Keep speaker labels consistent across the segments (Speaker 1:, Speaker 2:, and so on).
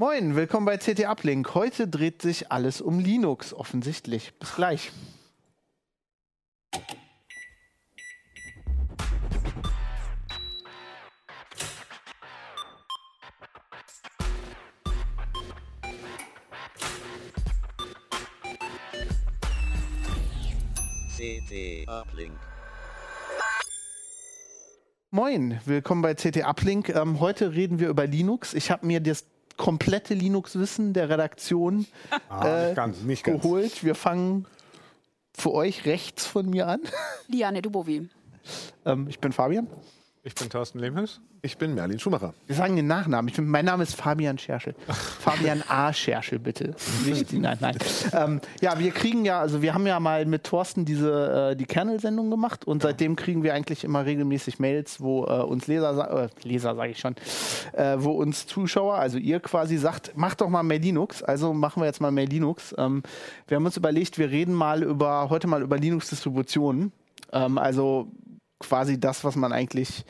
Speaker 1: Moin, willkommen bei CT Uplink. Heute dreht sich alles um Linux, offensichtlich. Bis gleich.
Speaker 2: CT Uplink.
Speaker 1: Moin, willkommen bei CT Uplink. Ähm, heute reden wir über Linux. Ich habe mir das komplette Linux-Wissen der Redaktion
Speaker 3: Ah,
Speaker 1: äh,
Speaker 3: nicht ganz, nicht ganz.
Speaker 1: geholt. Wir fangen für euch rechts von mir an.
Speaker 4: Liane Dubovi.
Speaker 1: Ähm, ich bin Fabian.
Speaker 3: Ich bin Thorsten Lehmhüß.
Speaker 5: Ich bin Merlin Schumacher.
Speaker 1: Wir sagen den Nachnamen. Ich bin, mein Name ist Fabian Scherschel. Fabian A. Scherschel, bitte. Nicht nein, nein. Ähm, ja, wir kriegen ja, also wir haben ja mal mit Thorsten diese äh, die Kernel-Sendung gemacht und seitdem kriegen wir eigentlich immer regelmäßig Mails, wo äh, uns Leser, äh, Leser sage ich schon, äh, wo uns Zuschauer, also ihr quasi sagt, macht doch mal mehr Linux. Also machen wir jetzt mal mehr Linux. Ähm, wir haben uns überlegt, wir reden mal über heute mal über Linux-Distributionen. Ähm, also quasi das, was man eigentlich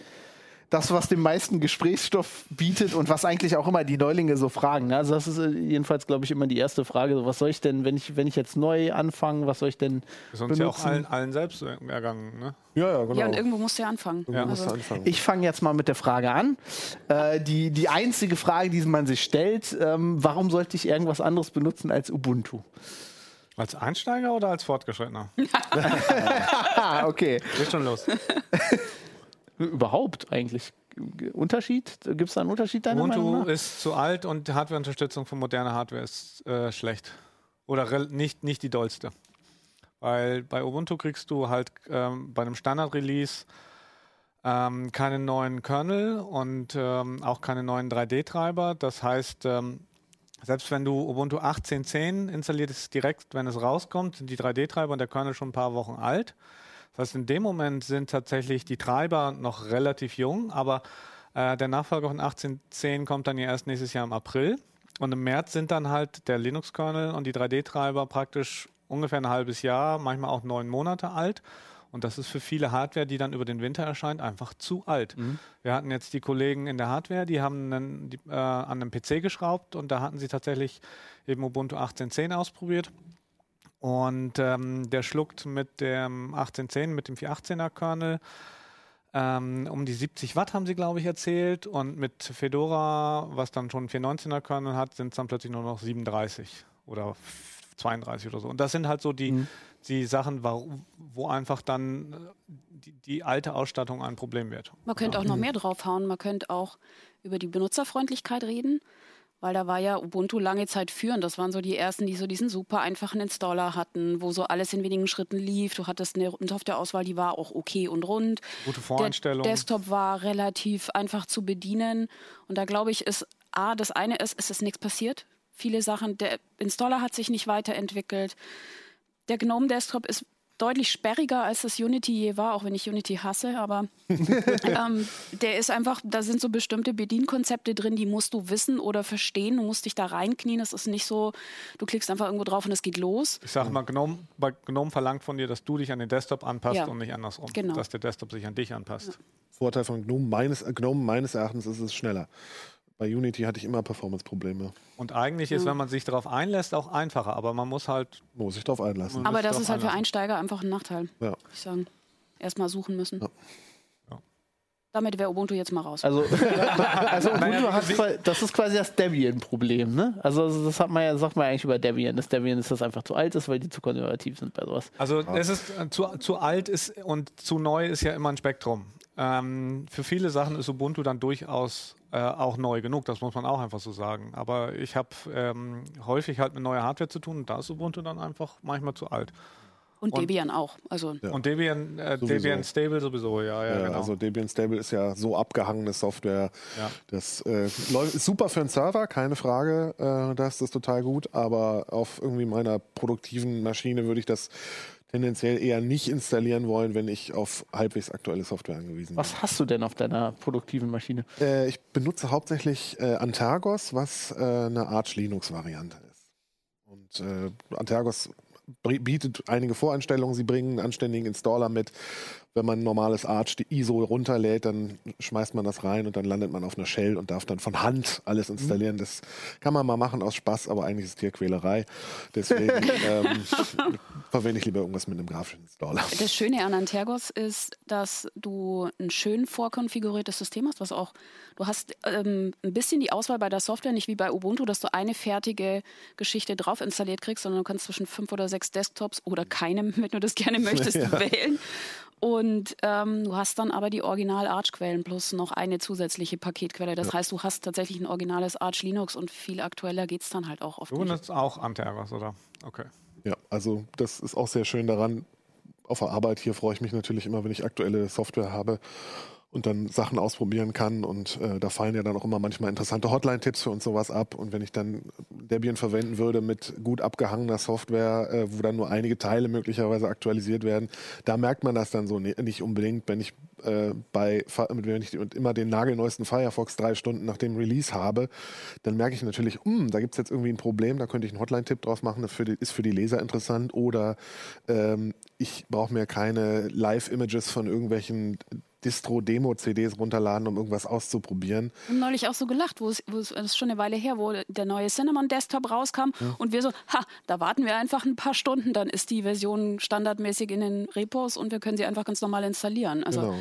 Speaker 1: das, was den meisten Gesprächsstoff bietet und was eigentlich auch immer die Neulinge so fragen. ne? Also das ist äh, jedenfalls, glaube ich, immer die erste Frage. So, was soll ich denn, wenn ich, wenn ich jetzt neu anfange, was soll ich denn
Speaker 3: Ist uns ja auch
Speaker 1: benutzen?
Speaker 3: allen, allen selbst ergangen. Ne?
Speaker 5: Ja, ja, genau.
Speaker 4: Ja, und irgendwo musst du ja anfangen.
Speaker 5: Irgendwo musst du
Speaker 4: Also,
Speaker 5: anfangen.
Speaker 1: Ich fange jetzt mal mit der Frage an. Äh, die, die einzige Frage, die man sich stellt, ähm, warum sollte ich irgendwas anderes benutzen als Ubuntu?
Speaker 3: Als Einsteiger oder als Fortgeschrittener?
Speaker 1: Okay.
Speaker 3: Geht schon los.
Speaker 1: Überhaupt eigentlich. Unterschied? Gibt es da einen Unterschied deiner Meinung
Speaker 3: Ubuntu
Speaker 1: nach?
Speaker 3: ist zu alt und die Hardwareunterstützung von moderner Hardware ist äh, schlecht. Oder nicht, nicht die dollste. Weil bei Ubuntu kriegst du halt ähm, bei einem Standard-Release ähm, keine neuen Kernel und ähm, auch keine neuen 3D-Treiber. Das heißt, ähm, selbst wenn du Ubuntu 18.10 installierst, direkt, wenn es rauskommt, sind die 3D-Treiber und der Kernel schon ein paar Wochen alt. Das heißt, in dem Moment sind tatsächlich die Treiber noch relativ jung, aber äh, der Nachfolger von 18.10 kommt dann ja erst nächstes Jahr im April. Und im März sind dann halt der Linux-Kernel und die 3D-Treiber praktisch ungefähr ein halbes Jahr, manchmal auch neun Monate alt. Und das ist für viele Hardware, die dann über den Winter erscheint, einfach zu alt. Wir hatten jetzt die Kollegen in der Hardware, die haben einen, die, äh, an einem PC geschraubt und da hatten sie tatsächlich eben Ubuntu 18.10 ausprobiert. Und ähm, der schluckt mit dem 1810, mit dem 418er Kernel ähm, um die 70 Watt, haben sie, glaube ich, erzählt. Und mit Fedora, was dann schon einen 419er Kernel hat, sind es dann plötzlich nur noch 37 oder 32 oder so. Und das sind halt so die, die Sachen, wo, einfach dann äh, die, die alte Ausstattung ein Problem wird.
Speaker 4: man könnte auch noch mehr draufhauen. Man könnte auch über die Benutzerfreundlichkeit reden. Weil da war ja Ubuntu lange Zeit führend. Das waren so die ersten, die so diesen super einfachen Installer hatten, wo so alles in wenigen Schritten lief. Du hattest eine Softwareauswahl, die war auch okay und rund.
Speaker 3: Gute
Speaker 4: Der
Speaker 3: Voreinstellungen.
Speaker 4: Desktop war relativ einfach zu bedienen. Und da glaube ich, ist A, das eine ist, es ist nichts passiert. Viele Sachen, der Installer hat sich nicht weiterentwickelt. Der GNOME Desktop ist deutlich sperriger, als das Unity je war, auch wenn ich Unity hasse, aber ähm, der ist einfach, da sind so bestimmte Bedienkonzepte drin, die musst du wissen oder verstehen. Du musst dich da reinknien. Es ist nicht so, du klickst einfach irgendwo drauf und es geht los.
Speaker 3: Ich sage mal, GNOME, bei GNOME verlangt von dir, dass du dich an den Desktop anpasst
Speaker 4: Ja.
Speaker 3: und nicht andersrum.
Speaker 4: Genau.
Speaker 3: Dass der Desktop sich an dich anpasst.
Speaker 5: Vorteil von GNOME meines, GNOME meines Erachtens ist es schneller. Bei Unity hatte ich immer Performance-Probleme.
Speaker 3: Und eigentlich ist,
Speaker 4: Ja.
Speaker 3: wenn man sich darauf einlässt, auch einfacher. Aber man muss halt,
Speaker 5: Muss ich drauf einlassen.
Speaker 4: Aber das ist halt für. Einsteiger einfach ein Nachteil,
Speaker 5: Ja.
Speaker 4: würde ich sagen. Erstmal suchen müssen.
Speaker 5: Ja.
Speaker 3: Ja.
Speaker 4: Damit wäre Ubuntu jetzt mal raus.
Speaker 1: Also, also Ubuntu hat das ist quasi das Debian-Problem, ne? Also das hat man ja, sagt man ja eigentlich über Debian, dass Debian ist das einfach zu alt ist, weil die zu konservativ sind bei sowas.
Speaker 3: also es ist äh, zu, zu alt ist und zu neu ist ja immer ein Spektrum. Ähm, für viele Sachen ist Ubuntu dann durchaus äh, auch neu genug, das muss man auch einfach so sagen. Aber ich habe ähm, häufig halt mit neuer Hardware zu tun und da ist Ubuntu dann einfach manchmal zu alt.
Speaker 4: Und,
Speaker 3: und-
Speaker 4: Debian auch. Also
Speaker 5: Ja.
Speaker 3: Und Debian, äh. Debian Stable sowieso, ja, ja,
Speaker 5: Ja,
Speaker 3: genau.
Speaker 5: Also Debian Stable ist ja so abgehangene Software.
Speaker 3: Ja.
Speaker 5: Das äh, läuft, ist super für einen Server, keine Frage. Äh, da ist das total gut. Aber auf irgendwie meiner produktiven Maschine würde ich das tendenziell eher nicht installieren wollen, wenn ich auf halbwegs aktuelle Software angewiesen bin.
Speaker 1: Was hast du denn auf deiner produktiven Maschine?
Speaker 5: Äh, ich benutze hauptsächlich äh, Antergos, was äh, eine Arch Linux-Variante ist. Und äh, Antergos bietet einige Voreinstellungen. Sie bringen einen anständigen Installer mit. Wenn man ein normales Arch die ISO runterlädt, dann schmeißt man das rein und dann landet man auf einer Shell und darf dann von Hand alles installieren. Mhm. Das kann man mal machen aus Spaß, aber eigentlich ist es Tierquälerei. Deswegen ähm, verwende ich lieber irgendwas mit einem grafischen Installer.
Speaker 4: Das Schöne an Antergos ist, dass du ein schön vorkonfiguriertes System hast, was auch, du hast ähm, ein bisschen die Auswahl bei der Software, nicht wie bei Ubuntu, dass du eine fertige Geschichte drauf installiert kriegst, sondern du kannst zwischen fünf oder sechs Desktops oder keinem, wenn du das gerne möchtest, ja. wählen. Und ähm, du hast dann aber die Original-Arch-Quellen plus noch eine zusätzliche Paketquelle. Das ja. heißt, du hast tatsächlich ein originales Arch Linux und viel aktueller geht es dann halt auch oft.
Speaker 3: Du benutzt auch Antergos, oder? Okay.
Speaker 5: Ja, also das ist auch sehr schön daran. Auf der Arbeit hier freue ich mich natürlich immer, wenn ich aktuelle Software habe und dann Sachen ausprobieren kann. Und äh, da fallen ja dann auch immer manchmal interessante Hotline-Tipps für uns sowas ab. Und wenn ich dann Debian verwenden würde mit gut abgehangener Software, äh, wo dann nur einige Teile möglicherweise aktualisiert werden, da merkt man das dann so nicht unbedingt, wenn ich äh, bei wenn ich immer den nagelneuesten Firefox drei Stunden nach dem Release habe, dann merke ich natürlich, hm, da gibt es jetzt irgendwie ein Problem, da könnte ich einen Hotline-Tipp drauf machen, das ist für die Leser interessant. Oder ähm, ich brauche mir keine Live-Images von irgendwelchen Distro-Demo-CDs runterladen, um irgendwas auszuprobieren.
Speaker 4: Und neulich auch so gelacht, wo es, wo es das ist schon eine Weile her, wo der neue Cinnamon-Desktop rauskam ja. und wir so, ha, da warten wir einfach ein paar Stunden, dann ist die Version standardmäßig in den Repos und wir können sie einfach ganz normal installieren. Also genau.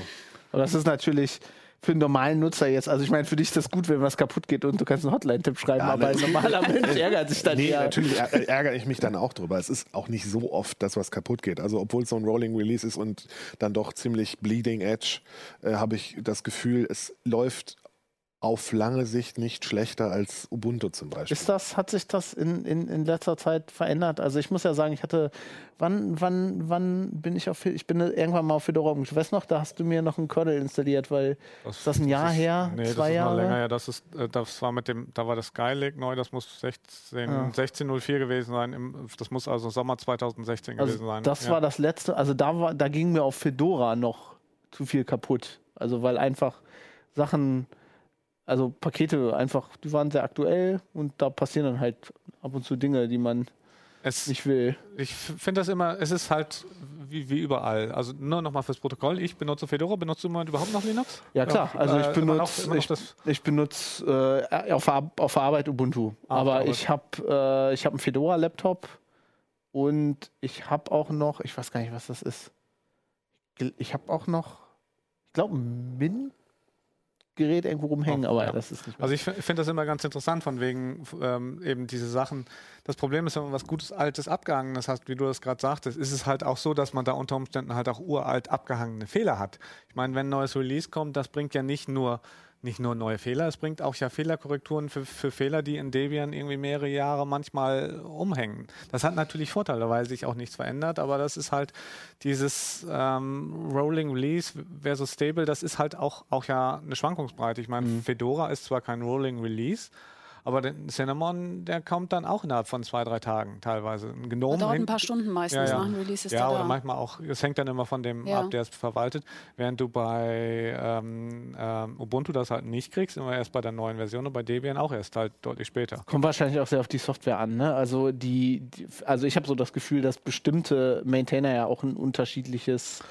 Speaker 1: Aber das ist natürlich für einen normalen Nutzer jetzt. Also ich meine, für dich ist das gut, wenn was kaputt geht und du kannst einen Hotline-Tipp schreiben, ja, aber ein normaler Mensch ärgert sich dann
Speaker 5: nee,
Speaker 1: eher.
Speaker 5: natürlich ärgere ich mich dann auch drüber. Es ist auch nicht so oft, dass was kaputt geht. Also obwohl es so ein Rolling Release ist und dann doch ziemlich bleeding edge, äh, habe ich das Gefühl, es läuft auf lange Sicht nicht schlechter als Ubuntu zum Beispiel.
Speaker 1: Ist das, hat sich das in, in, in letzter Zeit verändert? Also ich muss ja sagen, ich hatte, wann, wann, wann bin ich auf, ich bin irgendwann mal auf Fedora umgestellt. Weißt du noch, da hast du mir noch einen Kernel installiert, weil, das, ist das ein Jahr
Speaker 3: ist,
Speaker 1: her?
Speaker 3: Nee, zwei das ist Jahre? noch länger her. Das ist, äh, das war mit dem, da war das Skylake neu, das muss 16, ja. 1604 gewesen sein. das muss also Sommer 2016 also gewesen sein.
Speaker 1: Das ja. war das letzte, also da war, da ging mir auf Fedora noch zu viel kaputt. Also weil einfach Sachen, also Pakete einfach, die waren sehr aktuell und da passieren dann halt ab und zu Dinge, die man es, nicht will.
Speaker 3: Ich finde das immer, es ist halt wie, wie überall. Also nur nochmal fürs Protokoll, ich benutze Fedora, benutzt du überhaupt noch Linux?
Speaker 1: Ja klar, also ich benutze äh, ich, ich benutze äh, auf, auf Arbeit Ubuntu, ah, aber ich habe äh, ich einen Fedora-Laptop und ich habe auch noch, ich weiß gar nicht, was das ist. Ich habe auch noch, ich glaube, Mint Gerät irgendwo rumhängen, aber ja. das ist nicht
Speaker 3: mehr. Also ich finde das immer ganz interessant, von wegen ähm, eben diese Sachen. Das Problem ist, wenn man was Gutes, Altes, Abgehangenes hast, wie du das gerade sagtest, ist es halt auch so, dass man da unter Umständen halt auch uralt abgehangene Fehler hat. Ich meine, wenn ein neues Release kommt, das bringt ja nicht nur nicht nur neue Fehler, es bringt auch ja Fehlerkorrekturen für, für Fehler, die in Debian irgendwie mehrere Jahre manchmal umhängen. Das hat natürlich Vorteile, weil sich auch nichts verändert, aber das ist halt dieses ähm, Rolling Release versus Stable, das ist halt auch, auch ja eine Schwankungsbreite. Ich meine, mhm. Fedora ist zwar kein Rolling Release, aber der Cinnamon, der kommt dann auch innerhalb von zwei, drei Tagen teilweise.
Speaker 4: Ein Gnome das dauert ein paar Stunden meistens
Speaker 3: ja, ja.
Speaker 4: nach dem Release.
Speaker 3: Ist ja, oder da. manchmal auch, es hängt dann immer von dem ja. ab, der es verwaltet. Während du bei ähm, ähm, Ubuntu das halt nicht kriegst, immer erst bei der neuen Version und bei Debian auch erst halt deutlich später.
Speaker 1: Kommt wahrscheinlich auch sehr auf die Software an. Ne? Also, die, die also ich habe so das Gefühl, dass bestimmte Maintainer ja auch ein unterschiedliches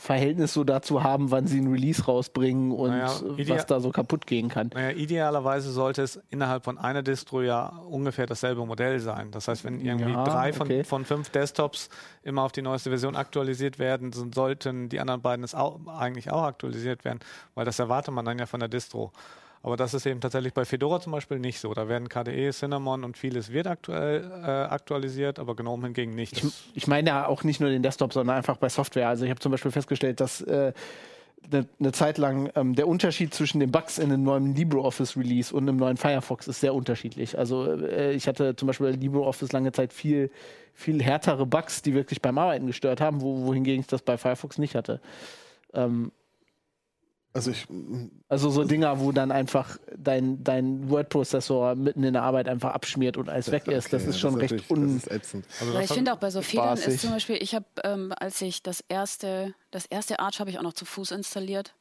Speaker 1: Verhältnis so dazu haben, wann sie ein Release rausbringen und naja, was da so kaputt gehen kann.
Speaker 3: Naja, idealerweise sollte es innerhalb von einer Distro ja ungefähr dasselbe Modell sein. Das heißt, wenn irgendwie ja, drei von, okay. von fünf Desktops immer auf die neueste Version aktualisiert werden, sollten die anderen beiden es auch, eigentlich auch aktualisiert werden, weil das erwartet man dann ja von der Distro. Aber das ist eben tatsächlich bei Fedora zum Beispiel nicht so. Da werden KDE, Cinnamon und vieles wird aktuell äh, aktualisiert, aber GNOME hingegen nicht.
Speaker 1: Ich, ich, meine ja auch nicht nur den Desktop, sondern einfach bei Software. Also ich habe zum Beispiel festgestellt, dass äh, eine, eine Zeit lang ähm, der Unterschied zwischen den Bugs in einem neuen LibreOffice Release und einem neuen Firefox ist sehr unterschiedlich. Also äh, ich hatte zum Beispiel bei LibreOffice lange Zeit viel, viel härtere Bugs, die wirklich beim Arbeiten gestört haben, wo, wohingegen ich das bei Firefox nicht hatte. Ähm, also ich. Also so Dinger, wo dann einfach dein, dein Word-Prozessor mitten in der Arbeit einfach abschmiert und alles weg ist. Das ist schon das ist recht un.
Speaker 4: Also ich finde auch bei so Fehlern ist zum Beispiel, ich habe, ähm, als ich das erste, das erste Arch habe ich auch noch zu Fuß installiert.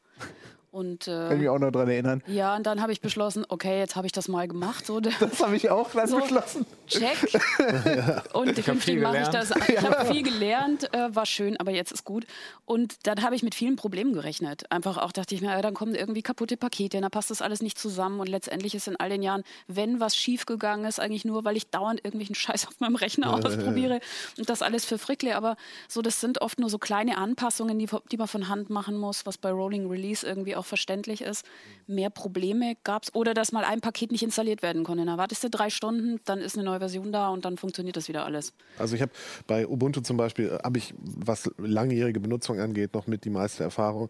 Speaker 4: Und,
Speaker 1: Kann ich
Speaker 4: äh,
Speaker 1: mich auch noch dran erinnern.
Speaker 4: ja, und dann habe ich beschlossen, okay, jetzt habe ich das mal gemacht. So,
Speaker 1: Das habe ich auch dann
Speaker 4: So.
Speaker 1: beschlossen.
Speaker 4: check. Und
Speaker 3: viel
Speaker 4: künftig mache ich das. Ich habe viel gelernt, äh, war schön, aber jetzt ist gut. Und dann habe ich mit vielen Problemen gerechnet. Einfach auch dachte ich mir, ja, dann kommen irgendwie kaputte Pakete, dann passt das alles nicht zusammen. Und letztendlich ist in all den Jahren, wenn was schiefgegangen ist, eigentlich nur, weil ich dauernd irgendwelchen Scheiß auf meinem Rechner ausprobiere und das alles für frickle. Aber so, das sind oft nur so kleine Anpassungen, die, die man von Hand machen muss, was bei Rolling Release irgendwie auch verständlich ist. Mehr Probleme gab es. Oder dass mal ein Paket nicht installiert werden konnte. Dann wartest du drei Stunden, dann ist eine neue Version da und dann funktioniert das wieder alles.
Speaker 5: Also ich habe bei Ubuntu zum Beispiel, äh, habe ich, was langjährige Benutzung angeht, noch mit die meiste Erfahrung.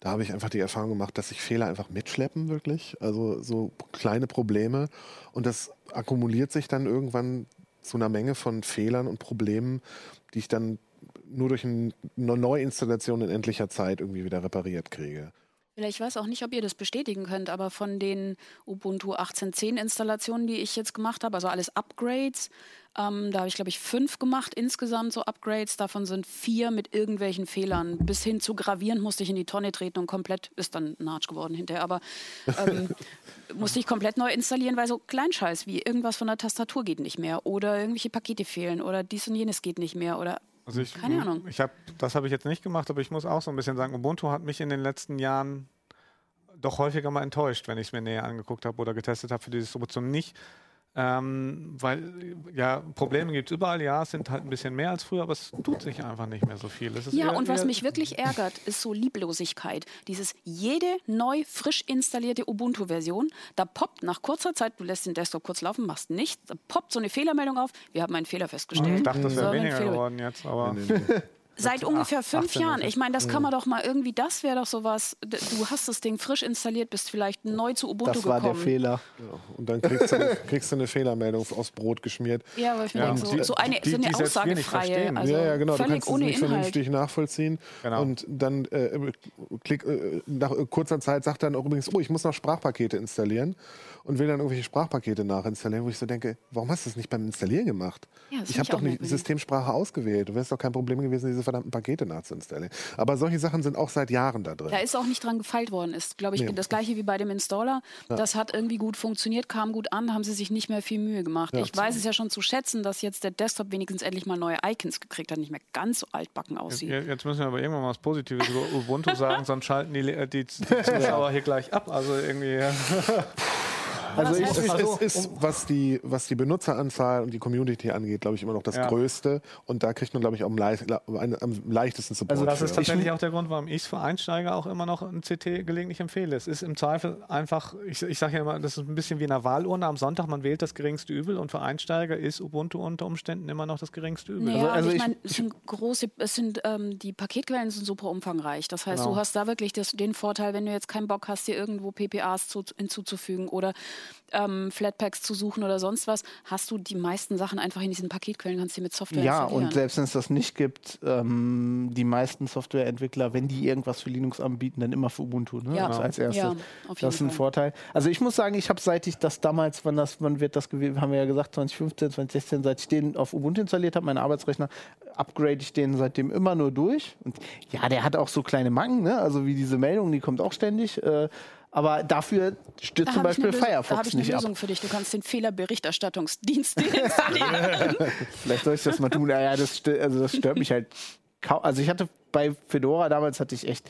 Speaker 5: Da habe ich einfach die Erfahrung gemacht, dass sich Fehler einfach mitschleppen, wirklich. Also so kleine Probleme. Und das akkumuliert sich dann irgendwann zu einer Menge von Fehlern und Problemen, die ich dann nur durch ein- eine Neuinstallation in endlicher Zeit irgendwie wieder repariert kriege.
Speaker 4: Ich weiß auch nicht, ob ihr das bestätigen könnt, aber von den Ubuntu 18.10 Installationen, die ich jetzt gemacht habe, also alles Upgrades, ähm, da habe ich, glaube ich, fünf gemacht insgesamt, so Upgrades. Davon sind vier mit irgendwelchen Fehlern. Bis hin zu gravieren musste ich in die Tonne treten und komplett, ist dann ein Arsch geworden hinterher, aber ähm, musste ich komplett neu installieren, weil so Kleinscheiß wie irgendwas von der Tastatur geht nicht mehr oder irgendwelche Pakete fehlen oder dies und jenes geht nicht mehr oder
Speaker 3: Also ich,
Speaker 4: Keine Ahnung.
Speaker 3: Ich hab, das habe ich jetzt nicht gemacht, aber ich muss auch so ein bisschen sagen, Ubuntu hat mich in den letzten Jahren doch häufiger mal enttäuscht, wenn ich es mir näher angeguckt habe oder getestet habe für die Distribution nicht. Ähm, weil, ja, Probleme gibt es überall, ja, es sind halt ein bisschen mehr als früher, aber es tut sich einfach nicht mehr so viel. Es ist
Speaker 4: Ja,
Speaker 3: eher-
Speaker 4: und was mich wirklich ärgert, ist so Lieblosigkeit. Dieses jede neu, frisch installierte Ubuntu-Version, da poppt nach kurzer Zeit, du lässt den Desktop kurz laufen, machst nichts, da poppt so eine Fehlermeldung auf, wir haben einen Fehler festgestellt.
Speaker 3: Ich dachte, das
Speaker 4: So,
Speaker 3: wäre
Speaker 4: einen
Speaker 3: weniger geworden jetzt, aber
Speaker 4: Seit ungefähr fünf
Speaker 3: 18
Speaker 4: Jahren.
Speaker 3: es.
Speaker 4: Ich meine, das kann man doch mal irgendwie, das wäre doch sowas, du hast das Ding frisch installiert, bist vielleicht neu zu Ubuntu
Speaker 1: Das war der
Speaker 4: gekommen.
Speaker 1: Fehler.
Speaker 5: Ja, und dann kriegst du, kriegst du eine Fehlermeldung aufs Brot geschmiert.
Speaker 4: Ja, aber ich mir
Speaker 3: Ja,
Speaker 4: denke, so,
Speaker 3: die-
Speaker 4: so eine,
Speaker 3: die-
Speaker 4: so eine
Speaker 3: die nicht
Speaker 4: aussagefreie, also
Speaker 5: ja, ja, genau. Du kannst es
Speaker 4: ohne
Speaker 5: nicht
Speaker 4: Inhalt.
Speaker 5: vernünftig nachvollziehen.
Speaker 3: Genau.
Speaker 5: Und dann äh, klick, äh, nach äh, kurzer Zeit sagt dann auch übrigens, oh, ich muss noch Sprachpakete installieren und will dann irgendwelche Sprachpakete nachinstallieren, wo ich so denke, warum hast du das nicht beim Installieren gemacht?
Speaker 4: Ja,
Speaker 5: ich habe doch nicht. Systemsprache ausgewählt. Du wärst doch kein Problem gewesen, diese verdammten Pakete nachzuinstallieren. Aber solche Sachen sind auch seit Jahren da drin.
Speaker 4: Da ist auch nicht dran gefeilt worden. Ist, glaube ich,
Speaker 5: Nee.
Speaker 4: das gleiche wie bei dem Installer. Das hat irgendwie gut funktioniert, kam gut an, haben sie sich nicht mehr viel Mühe gemacht.
Speaker 5: Ja.
Speaker 4: Ich weiß es ja schon zu schätzen, dass jetzt der Desktop wenigstens endlich mal neue Icons gekriegt hat, nicht mehr ganz so altbacken aussieht.
Speaker 3: Je- Jetzt müssen wir aber irgendwann mal was Positives über Ubuntu sagen, sonst schalten die, Le- die, die Zuschauer hier gleich ab. Also irgendwie.
Speaker 1: Also ich,
Speaker 5: Es ist, es ist was, die, was die Benutzeranzahl und die Community angeht, glaube ich, immer noch das
Speaker 3: Ja.
Speaker 5: Größte. Und da kriegt man, glaube ich, auch am, leicht, am leichtesten Support.
Speaker 1: Also
Speaker 3: Das
Speaker 5: für.
Speaker 3: ist tatsächlich auch der Grund, warum ich es für Einsteiger auch immer noch ein CT gelegentlich empfehle. Es ist im Zweifel einfach, ich, ich sage ja immer, das ist ein bisschen wie in einer Wahlurne am Sonntag, man wählt das geringste Übel und für Einsteiger ist Ubuntu unter Umständen immer noch das geringste Übel.
Speaker 4: Naja,
Speaker 1: also
Speaker 4: also, ich
Speaker 1: ich-
Speaker 4: meine, es sind große, es sind ähm, die Paketquellen sind super umfangreich. Das heißt,
Speaker 3: Genau.
Speaker 4: du hast da wirklich das, den Vorteil, wenn du jetzt keinen Bock hast, dir irgendwo PPAs zu, hinzuzufügen oder ähm, Flatpaks zu suchen oder sonst was, hast du die meisten Sachen einfach in diesen Paketquellen, kannst du mit Software
Speaker 1: ja, und selbst wenn es das nicht gibt, ähm, die meisten Softwareentwickler, wenn die irgendwas für Linux anbieten, dann immer für Ubuntu, ne?
Speaker 4: Ja.
Speaker 1: Also als erstes.
Speaker 4: Ja,
Speaker 1: das ist ein
Speaker 4: Fall.
Speaker 1: Vorteil. Also ich muss sagen, ich habe seit ich das damals, wann das, wann wird das gewesen, haben wir ja gesagt, 2015, 2016, seit ich den auf Ubuntu installiert habe, meinen Arbeitsrechner, upgrade ich den seitdem immer nur durch. Und ja, der hat auch so kleine Macken, ne? Also wie diese Meldung, die kommt auch ständig. Äh, aber dafür stürzt
Speaker 4: Da
Speaker 1: zum
Speaker 4: habe ich
Speaker 1: Beispiel
Speaker 4: eine Lösung- Da habe
Speaker 1: Firefox
Speaker 4: ich eine
Speaker 1: nicht ab.
Speaker 4: Lösung für dich. Du kannst den Fehlerberichterstattungsdienst installieren.
Speaker 1: Vielleicht soll ich das mal tun. Naja, das, stö- also das stört mich halt kaum. Also ich hatte bei Fedora damals hatte ich echt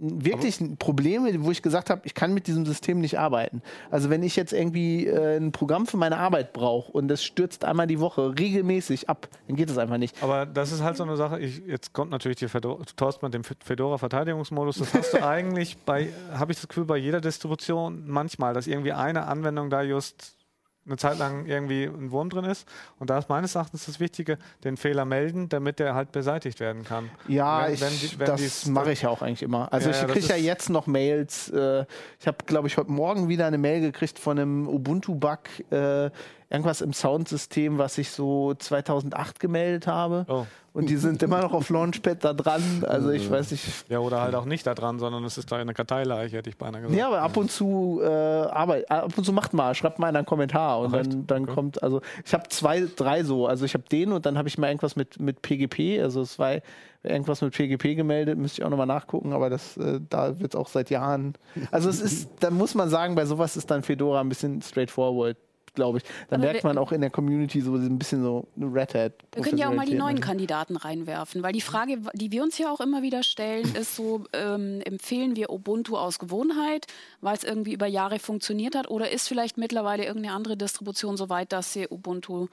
Speaker 1: wirklich Probleme, wo ich gesagt habe, ich kann mit diesem System nicht arbeiten. Also wenn ich jetzt irgendwie äh, ein Programm für meine Arbeit brauche und das stürzt einmal die Woche regelmäßig ab, dann geht das einfach nicht.
Speaker 3: Aber das ist halt so eine Sache, ich, jetzt kommt natürlich die Fedora, Thorsten mit dem Fedora-Verteidigungsmodus. Das hast du eigentlich bei, habe ich das Gefühl, bei jeder Distribution manchmal, dass irgendwie eine Anwendung da just eine Zeit lang irgendwie ein Wurm drin ist. Und da ist meines Erachtens das Wichtige, den Fehler melden, damit der halt beseitigt werden kann.
Speaker 1: Ja,
Speaker 3: Wenn-
Speaker 1: ich,
Speaker 3: wenn die- wenn
Speaker 1: das mache ich ja auch eigentlich immer. Also
Speaker 3: Ja,
Speaker 1: ich kriege ja jetzt noch Mails. Äh, ich habe, glaube ich, heute Morgen wieder eine Mail gekriegt von einem Ubuntu-Bug. Äh, irgendwas im Soundsystem, was ich so 2008 gemeldet habe.
Speaker 3: Oh.
Speaker 1: Und die sind immer noch auf Launchpad da dran. Also ich weiß nicht.
Speaker 3: Ja, oder halt auch nicht da dran, sondern es ist da eine Karteileiche, hätte ich beinahe gesagt.
Speaker 1: Ja, aber ab und zu äh, arbeit, ab und zu macht mal, schreibt mal einen Kommentar und
Speaker 3: Ach,
Speaker 1: dann, dann
Speaker 3: Okay.
Speaker 1: kommt, also ich habe zwei, drei so. Also ich habe den und dann habe ich mal irgendwas mit, mit PGP, also es war irgendwas mit PGP gemeldet, müsste ich auch nochmal nachgucken, aber das, äh, da wird es auch seit Jahren. Also es ist, da muss man sagen, bei sowas ist dann Fedora ein bisschen straightforward, glaube ich. Dann
Speaker 4: Aber
Speaker 1: merkt man auch in der Community so ein bisschen so eine Red Hat.
Speaker 4: Wir können ja auch mal die neuen
Speaker 1: ne?
Speaker 4: Kandidaten reinwerfen, weil die Frage, die wir uns ja auch immer wieder stellen, ist so, ähm, empfehlen wir Ubuntu aus Gewohnheit, weil es irgendwie über Jahre funktioniert hat, oder ist vielleicht mittlerweile irgendeine andere Distribution so weit, dass sie Ubuntu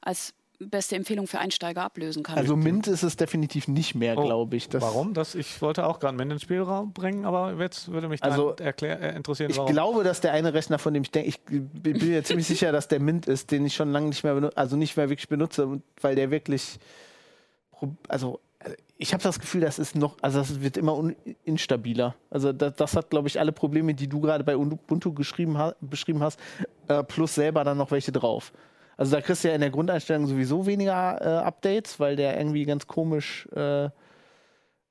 Speaker 4: als beste Empfehlung für Einsteiger ablösen kann?
Speaker 1: Also Mint ist es definitiv nicht mehr,
Speaker 3: Oh,
Speaker 1: glaube ich. Das,
Speaker 3: Warum? Das, ich wollte auch gerade Mint ins Spielraum bringen, aber jetzt würde mich
Speaker 1: Also,
Speaker 3: erklär, äh, interessieren,
Speaker 1: Ich
Speaker 3: warum.
Speaker 1: glaube, dass der eine Rechner, von dem ich denke, ich bin mir ziemlich sicher, dass der Mint ist, den ich schon lange nicht mehr benutze, also nicht mehr wirklich benutze, weil der wirklich, also äh, ich habe das Gefühl, das ist noch, also das wird immer un, instabiler. Also das, das hat, glaube ich, alle Probleme, die du gerade bei Ubuntu geschrieben ha, beschrieben hast, äh, plus selber dann noch welche drauf. Also da kriegst du ja in der Grundeinstellung sowieso weniger äh, Updates, weil der irgendwie ganz komisch äh,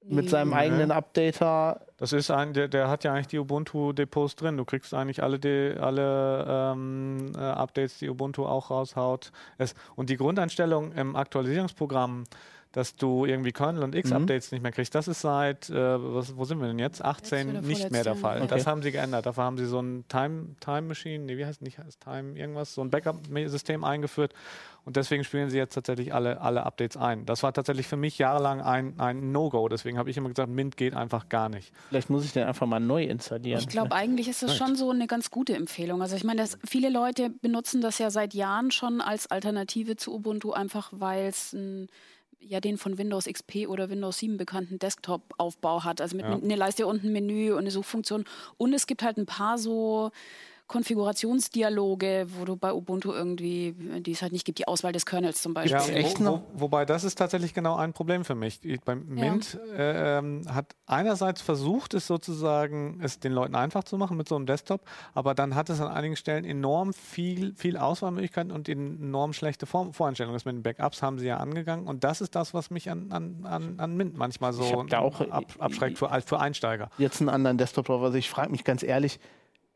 Speaker 1: mit seinem eigenen Updater
Speaker 3: Das ist ein, der, der hat ja eigentlich die Ubuntu-Depots drin. Du kriegst eigentlich alle, die, alle ähm, äh, Updates, die Ubuntu auch raushaut. Es, und die Grundeinstellung im Aktualisierungsprogramm, dass du irgendwie Kernel und X-Updates nicht mehr kriegst, das ist seit, äh, was, wo sind wir denn jetzt? 18
Speaker 4: Jetzt
Speaker 3: nicht mehr der Fall.
Speaker 4: Jahr.
Speaker 3: Das
Speaker 1: Okay.
Speaker 3: haben sie geändert. Dafür haben sie so ein Time, Time Machine, nee, wie heißt nicht heißt Time irgendwas, so ein Backup-System eingeführt. Und deswegen spielen sie jetzt tatsächlich alle, alle Updates ein. Das war tatsächlich für mich jahrelang ein, ein No-Go. Deswegen habe ich immer gesagt, Mint geht einfach gar nicht.
Speaker 1: Vielleicht muss ich den einfach mal neu installieren.
Speaker 4: Ich glaube, eigentlich ist das schon so eine ganz gute Empfehlung. Also ich meine, viele Leute benutzen das ja seit Jahren schon als Alternative zu Ubuntu, einfach weil es ein ja den von Windows XP oder Windows 7 bekannten Desktop-Aufbau hat. Also mit
Speaker 3: Ja.
Speaker 4: einer Leiste und ein Menü und eine Suchfunktion. Und es gibt halt ein paar so Konfigurationsdialoge, wo du bei Ubuntu irgendwie, die es halt nicht gibt, die Auswahl des Kernels zum Beispiel.
Speaker 3: Ja,
Speaker 1: echt
Speaker 3: wo,
Speaker 1: noch?
Speaker 3: Wo, wobei das ist tatsächlich genau ein Problem für mich. Ich, beim Mint äh, ähm, hat einerseits versucht, es sozusagen es den Leuten einfach zu machen mit so einem Desktop, aber dann hat es an einigen Stellen enorm viel, viel Auswahlmöglichkeiten und enorm schlechte Vor Voreinstellungen. Das mit den Backups haben sie ja angegangen und das ist das, was mich an, an, an, an Mint manchmal so ab, abschreckt für, für Einsteiger.
Speaker 1: jetzt einen anderen Desktop drauf. Also ich frage mich ganz ehrlich,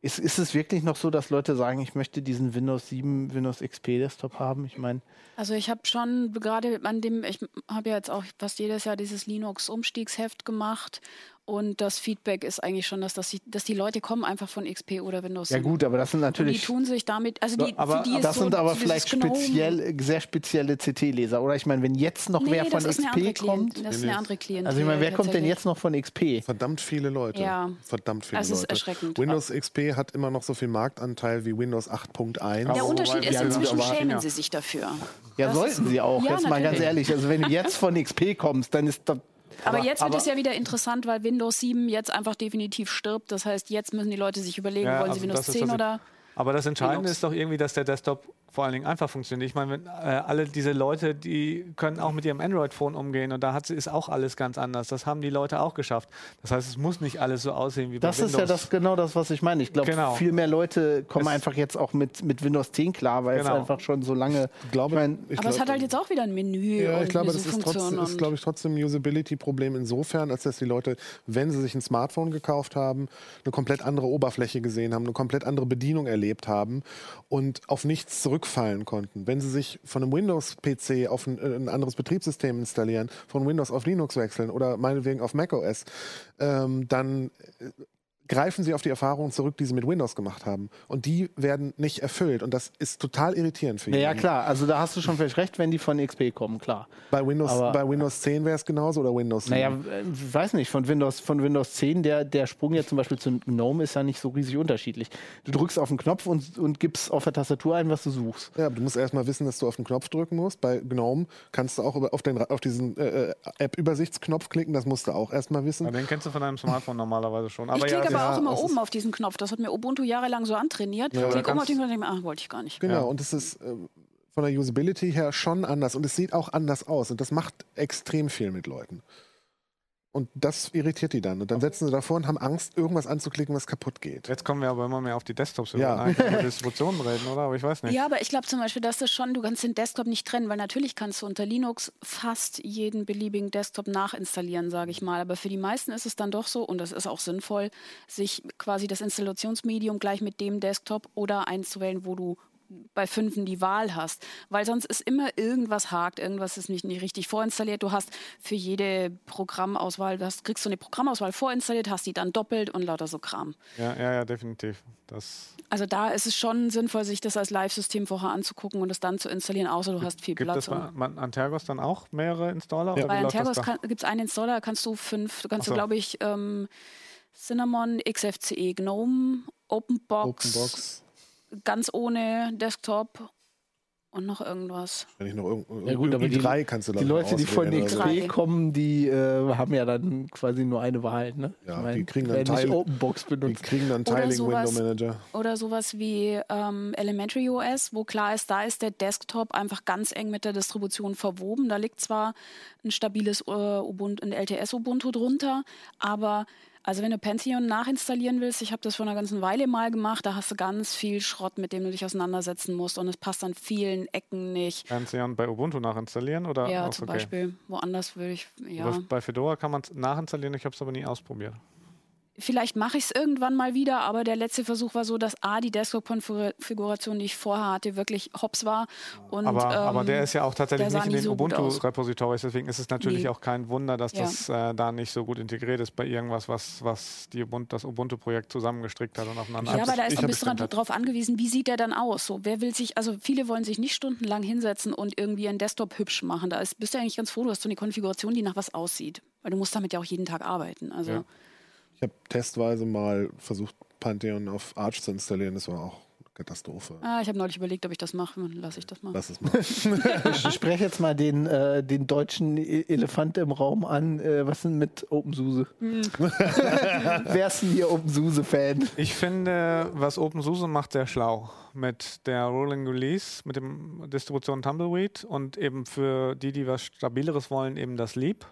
Speaker 1: ist, ist es wirklich noch so, dass Leute sagen, ich möchte diesen Windows 7, Windows XP Desktop haben? Ich meine,
Speaker 4: Also ich habe schon gerade an dem, ich habe ja jetzt auch fast jedes Jahr dieses Linux-Umstiegsheft gemacht und das Feedback ist eigentlich schon, dass, das, die- dass die Leute kommen einfach von XP oder Windows
Speaker 1: ja
Speaker 4: 7.
Speaker 1: gut, aber das sind
Speaker 4: Und die
Speaker 1: natürlich,
Speaker 4: tun sich damit, also die,
Speaker 3: Aber-
Speaker 4: für die ist
Speaker 1: das
Speaker 4: so,
Speaker 1: sind aber vielleicht speziell, sehr spezielle CT-Leser. Oder ich meine, wenn jetzt noch
Speaker 4: Nee,
Speaker 1: wer von
Speaker 4: das ist
Speaker 1: XP kommt,
Speaker 4: Klient, das ist eine andere Klientel.
Speaker 1: also ich meine, wer kommt denn jetzt noch von XP?
Speaker 5: Verdammt viele Leute.
Speaker 4: Ja.
Speaker 5: Verdammt viele
Speaker 4: Also es ist
Speaker 5: Leute.
Speaker 4: erschreckend.
Speaker 5: Windows XP hat immer noch so viel Marktanteil wie Windows 8.1.
Speaker 4: Der Unterschied ist,
Speaker 3: Ja,
Speaker 4: inzwischen
Speaker 3: aber-
Speaker 4: schämen
Speaker 3: ja.
Speaker 4: sie sich dafür.
Speaker 1: Ja,
Speaker 4: Das
Speaker 1: sollten
Speaker 4: ist-
Speaker 1: sie auch.
Speaker 4: Ja,
Speaker 1: jetzt mal ganz
Speaker 4: natürlich.
Speaker 1: ehrlich. Also wenn du jetzt von XP kommst, dann ist das.
Speaker 4: Aber, jetzt wird
Speaker 1: aber-
Speaker 4: es ja wieder interessant, weil Windows 7 jetzt einfach definitiv stirbt. Das heißt, jetzt müssen die Leute sich überlegen,
Speaker 3: Ja,
Speaker 4: wollen
Speaker 3: also
Speaker 4: sie Windows
Speaker 3: das ist
Speaker 4: 10
Speaker 3: das-
Speaker 4: oder
Speaker 3: Aber das Entscheidende
Speaker 4: Linux.
Speaker 3: ist doch irgendwie, dass der Desktop vor allen Dingen einfach funktioniert. Ich meine, wenn, äh, alle diese Leute, die können auch mit ihrem Android-Phone umgehen und da hat, ist auch alles ganz anders. Das haben die Leute auch geschafft. Das heißt, es muss nicht alles so aussehen wie bei
Speaker 1: Das
Speaker 3: Windows.
Speaker 1: ist ja das genau das, was ich meine. Ich glaube,
Speaker 3: Genau.
Speaker 1: viel mehr Leute kommen
Speaker 3: Es-
Speaker 1: einfach jetzt auch mit, mit Windows 10 klar, weil
Speaker 3: Genau.
Speaker 1: es einfach schon so lange.
Speaker 5: Ich glaube,
Speaker 1: mein,
Speaker 5: ich
Speaker 4: Aber es
Speaker 5: glaub-
Speaker 4: hat halt jetzt auch wieder ein Menü
Speaker 5: Ja,
Speaker 4: und
Speaker 5: ich glaube, das ist, trotzdem, ist, glaube ich, trotzdem ein Usability-Problem insofern, als dass die Leute, wenn sie sich ein Smartphone gekauft haben, eine komplett andere Oberfläche gesehen haben, eine komplett andere Bedienung erlebt haben und auf nichts zurückfallen konnten. Wenn sie sich von einem Windows-PC auf ein, äh, ein anderes Betriebssystem installieren, von Windows auf Linux wechseln oder meinetwegen auf macOS, ähm, dann äh, greifen sie auf die Erfahrungen zurück, die sie mit Windows gemacht haben. Und die werden nicht erfüllt. Und das ist total irritierend für
Speaker 1: ja, ja,
Speaker 5: jeden.
Speaker 1: klar. Also da hast du schon völlig recht, wenn die von XP kommen, klar.
Speaker 5: Bei Windows,
Speaker 1: Aber-
Speaker 5: bei Windows 10 wäre es genauso oder Windows 7?
Speaker 1: Naja, äh, ich weiß nicht, von Windows, von Windows 10, der, der Sprung jetzt zum Beispiel zum GNOME ist ja nicht so riesig unterschiedlich. Du drückst auf den Knopf und, und gibst auf der Tastatur ein, was du suchst.
Speaker 5: Ja, aber du musst erstmal wissen, dass du auf den Knopf drücken musst. Bei GNOME kannst du auch über- auf, den, auf diesen äh, äh, App-Übersichtsknopf klicken. Das musst du auch erstmal wissen.
Speaker 3: Ja, den kennst du von deinem Smartphone normalerweise schon.
Speaker 4: ich
Speaker 3: Aber ja,
Speaker 4: aber
Speaker 5: ja,
Speaker 4: auch immer
Speaker 5: das
Speaker 4: oben auf diesen Knopf. Das hat mir Ubuntu jahrelang so antrainiert.
Speaker 5: Ja,
Speaker 3: da
Speaker 4: oben auf den Knopf ach, wollte ich gar nicht.
Speaker 5: Genau,
Speaker 3: Ja.
Speaker 5: und es ist ähm, von der Usability her schon anders. Und es sieht auch anders aus. Und das macht extrem viel mit Leuten. Und das irritiert die dann. Und dann setzen sie davor und haben Angst, irgendwas anzuklicken, was kaputt geht.
Speaker 3: Jetzt kommen wir aber immer mehr auf die Desktops
Speaker 5: Ja.
Speaker 3: über eigentlich über Distributionen reden, oder? Aber ich weiß nicht.
Speaker 4: Ja, aber ich glaube zum Beispiel, dass das schon, du kannst den Desktop nicht trennen, weil natürlich kannst du unter Linux fast jeden beliebigen Desktop nachinstallieren, sage ich mal. Aber für die meisten ist es dann doch so, und das ist auch sinnvoll, sich quasi das Installationsmedium gleich mit dem Desktop oder einzuwählen, wo du bei fünfen die Wahl hast. Weil sonst ist immer irgendwas hakt, irgendwas ist nicht, nicht richtig vorinstalliert. Du hast für jede Programmauswahl, du hast, kriegst du eine Programmauswahl vorinstalliert, hast die dann doppelt und lauter so Kram.
Speaker 3: Ja, ja, ja, definitiv. Das
Speaker 4: Also da ist es schon sinnvoll, sich das als Live-System vorher anzugucken und es dann zu installieren, außer du hast viel
Speaker 3: gibt
Speaker 4: Platz.
Speaker 3: es bei bei Antergos dann auch mehrere Installer?
Speaker 5: Ja.
Speaker 4: Bei Antergos gibt es einen Installer, kannst du fünf, du kannst
Speaker 3: so.
Speaker 4: du, glaube ich, ähm, Cinnamon, XFCE, GNOME, OpenBox,
Speaker 5: Openbox.
Speaker 4: Ganz ohne Desktop und noch irgendwas.
Speaker 5: Wenn ich noch irgend,
Speaker 1: Ja gut, aber die-
Speaker 5: drei kannst du
Speaker 1: Die
Speaker 5: dann
Speaker 1: Leute, die von
Speaker 5: oder so.
Speaker 1: XP kommen, die äh, haben ja dann quasi nur eine Wahl. Ne?
Speaker 5: Ja, die kriegen dann Teil-
Speaker 1: Openbox
Speaker 5: Die
Speaker 1: benutzt.
Speaker 5: kriegen dann
Speaker 4: Oder
Speaker 5: Tiling
Speaker 4: sowas.
Speaker 5: Window Manager.
Speaker 4: Oder sowas wie ähm, Elementary OS, wo klar ist, da ist der Desktop einfach ganz eng mit der Distribution verwoben. Da liegt zwar ein stabiles äh, Ubuntu, ein LTS-Ubuntu drunter, aber also wenn du Pantheon nachinstallieren willst, ich habe das vor einer ganzen Weile mal gemacht, da hast du ganz viel Schrott, mit dem du dich auseinandersetzen musst und es passt an vielen Ecken nicht.
Speaker 3: Pantheon bei Ubuntu nachinstallieren? Oder?
Speaker 4: Ja, zum
Speaker 3: okay.
Speaker 4: Beispiel. Woanders würde ich, ja.
Speaker 3: Bei Fedora kann man es nachinstallieren, ich habe es aber nie ausprobiert.
Speaker 4: Vielleicht mache ich es irgendwann mal wieder, aber der letzte Versuch war so, dass A, die Desktop-Konfiguration, die ich vorher hatte, wirklich hops war. Und,
Speaker 3: aber, aber
Speaker 4: ähm,
Speaker 3: der ist ja auch tatsächlich nicht in den
Speaker 4: so.
Speaker 3: Ubuntu-Repositories, deswegen ist es natürlich
Speaker 4: Nee.
Speaker 3: auch kein Wunder, dass
Speaker 4: Ja.
Speaker 3: das äh, da nicht so gut integriert ist bei irgendwas, was, was die Ubuntu, das Ubuntu-Projekt zusammengestrickt hat und aufeinander
Speaker 4: Ja, aber da ist ein bisschen darauf angewiesen, wie sieht der dann aus? So, wer will sich, also viele wollen sich nicht stundenlang hinsetzen und irgendwie einen Desktop hübsch machen. Da ist, bist du eigentlich ganz froh, du hast so eine Konfiguration, die nach was aussieht. Weil du musst damit ja auch jeden Tag arbeiten. Also
Speaker 3: Ja.
Speaker 5: Ich habe testweise mal versucht, Pantheon auf Arch zu installieren. Das war auch eine Katastrophe.
Speaker 4: ah, ich habe neulich überlegt, ob ich das mache. Lasse ich das mal.
Speaker 5: Lass es mal.
Speaker 1: Ich spreche jetzt mal den, äh, den deutschen E- Elefant im Raum an. Äh, was denn mit OpenSUSE?
Speaker 4: Hm.
Speaker 1: Wer ist denn hier OpenSUSE-Fan?
Speaker 3: Ich finde, was OpenSUSE macht, sehr schlau. Mit der Rolling Release, mit dem Distribution Tumbleweed und eben für die, die was Stabileres wollen, eben das Leap.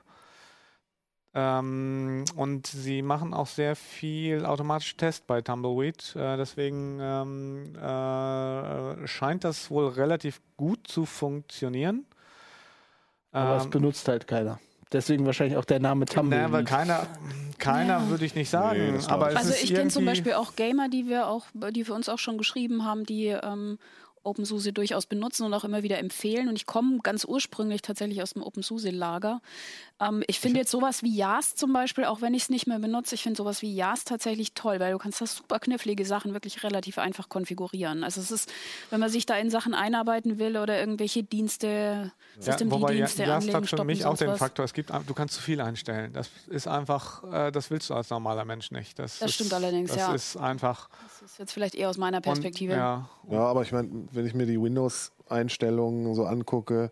Speaker 3: Ähm, und sie machen auch sehr viel automatischen Test bei Tumbleweed. Äh, deswegen ähm, äh, scheint das wohl relativ gut zu funktionieren.
Speaker 1: Aber es
Speaker 3: Ähm,
Speaker 1: benutzt halt keiner. Deswegen wahrscheinlich auch der Name
Speaker 3: Nee, aber
Speaker 1: Tumbleweed.
Speaker 3: keiner, keiner
Speaker 4: Ja.
Speaker 3: würde ich nicht sagen.
Speaker 5: Nee,
Speaker 3: aber es
Speaker 4: Also
Speaker 3: ist
Speaker 4: ich kenne zum Beispiel auch Gamer, die wir auch, die für uns auch schon geschrieben haben, die ähm, OpenSUSE durchaus benutzen und auch immer wieder empfehlen. Und ich komme ganz ursprünglich tatsächlich aus dem OpenSUSE-Lager. Ähm, ich finde jetzt sowas wie Yast zum Beispiel, auch wenn ich es nicht mehr benutze, ich finde sowas wie Yast tatsächlich toll, weil du kannst das super knifflige Sachen wirklich relativ einfach konfigurieren. Also es ist, wenn man sich da in Sachen einarbeiten will oder irgendwelche Dienste,
Speaker 3: Ja, Ja-
Speaker 4: Systemdienste
Speaker 3: Yast
Speaker 4: anlegen,
Speaker 3: hat für
Speaker 4: stoppen,
Speaker 3: mich auch den. Faktor, es gibt, du kannst zu viel einstellen. Das ist einfach, äh, das willst du als normaler Mensch nicht. Das,
Speaker 4: Das
Speaker 3: ist,
Speaker 4: stimmt allerdings,
Speaker 3: das
Speaker 4: ja.
Speaker 3: ist einfach.
Speaker 4: Das ist jetzt vielleicht eher aus meiner Perspektive.
Speaker 3: Und, ja,
Speaker 5: Ja, aber ich meine, wenn ich mir die Windows-Einstellungen so angucke,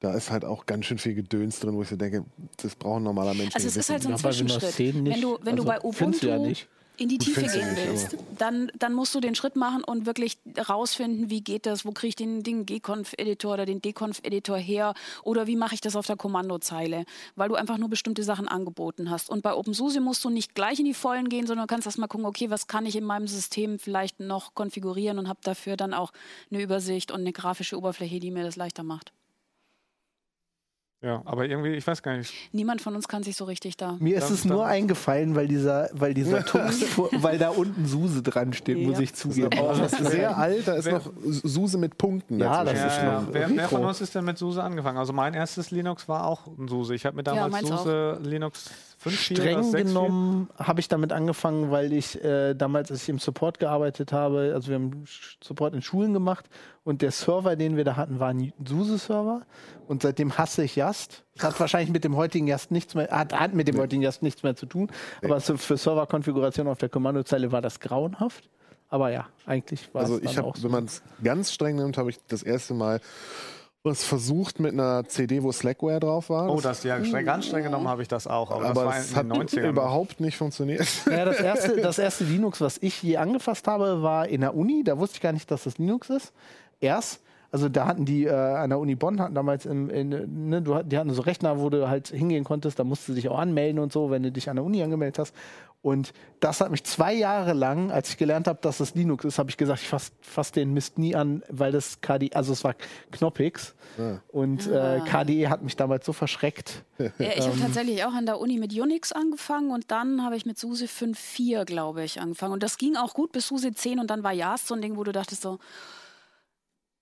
Speaker 5: da ist halt auch ganz schön viel Gedöns drin, wo ich so denke, das braucht ein normaler Mensch
Speaker 4: Also
Speaker 5: nicht
Speaker 4: es ist halt so ein
Speaker 1: bei
Speaker 4: Zwischenschritt.
Speaker 1: 10 nicht.
Speaker 4: Wenn du, wenn du
Speaker 1: Also,
Speaker 4: bei
Speaker 1: findest du
Speaker 4: Ubuntu
Speaker 1: ja nicht.
Speaker 4: In die Tiefe gehen willst, dann, dann musst du den Schritt machen und wirklich rausfinden, wie geht das, wo kriege ich den, den Gconf-Editor oder den Deconf-Editor her oder wie mache ich das auf der Kommandozeile, weil du einfach nur bestimmte Sachen angeboten hast. Und bei OpenSUSE musst du nicht gleich in die Vollen gehen, sondern kannst erst mal gucken, okay, was kann ich in meinem System vielleicht noch konfigurieren und habe dafür dann auch eine Übersicht und eine grafische Oberfläche, die mir das leichter macht.
Speaker 3: Ja, aber irgendwie, ich weiß gar nicht.
Speaker 4: Niemand von uns kann sich so richtig da.
Speaker 1: Mir ist es nur eingefallen, weil dieser, weil dieser Tux, weil da unten Suse dran steht,
Speaker 4: Ja.
Speaker 1: muss ich
Speaker 5: Das ist
Speaker 1: zugeben.
Speaker 5: aber auch
Speaker 1: Also,
Speaker 5: sehr alt, da ist
Speaker 3: Wer-
Speaker 5: noch Suse mit Punkten.
Speaker 1: Ja,
Speaker 5: dazwischen.
Speaker 1: das ist
Speaker 3: Ja, ja. Wer, wer von uns ist denn mit SUSE angefangen? Also mein erstes Linux war auch ein SUSE. Ich habe mir damals
Speaker 4: auch.
Speaker 3: SUSE Linux 5 oder
Speaker 1: Streng
Speaker 3: 6
Speaker 1: genommen habe ich damit angefangen, weil ich äh, damals, als ich im Support gearbeitet habe, also wir haben Support in Schulen gemacht und der Server, den wir da hatten, war ein SUSE-Server und seitdem hasse ich Yast. Das hat wahrscheinlich mit dem heutigen Yast nichts mehr, hat, hat mit dem heutigen Yast nichts mehr zu tun, aber so für Serverkonfiguration auf der Kommandozeile war das grauenhaft. Aber ja, eigentlich war
Speaker 5: Also
Speaker 1: es
Speaker 5: ich
Speaker 1: dann
Speaker 5: habe,
Speaker 1: auch so.
Speaker 5: wenn man es ganz streng nimmt, habe ich das erste Mal was versucht mit einer CD, wo Slackware drauf war.
Speaker 3: Oh, das ja streng, ganz streng genommen habe ich das auch. Aber,
Speaker 5: aber
Speaker 3: das war
Speaker 5: es
Speaker 3: in
Speaker 5: hat
Speaker 3: den 90ern.
Speaker 5: überhaupt nicht funktioniert.
Speaker 1: Ja, das erste, das erste Linux, was ich je angefasst habe, war in der Uni. Da wusste ich gar nicht, dass das Linux ist. Erst. Also da hatten die äh, an der Uni Bonn hatten damals im, in, ne, du, die hatten so Rechner, wo du halt hingehen konntest, da musst du dich auch anmelden und so, wenn du dich an der Uni angemeldet hast. Und das hat mich zwei Jahre lang, als ich gelernt habe, dass das Linux ist, habe ich gesagt, ich fasse fass den Mist nie an, weil das KDE, also es war Knoppix. Ja. Und äh, ah. KDE hat mich damals so verschreckt.
Speaker 4: Ja, ich habe ähm, tatsächlich auch an der Uni mit Unix angefangen und dann habe ich mit SUSE 5.4, glaube ich, angefangen. Und das ging auch gut bis SUSE 10 und dann war JAS so ein Ding, wo du dachtest so,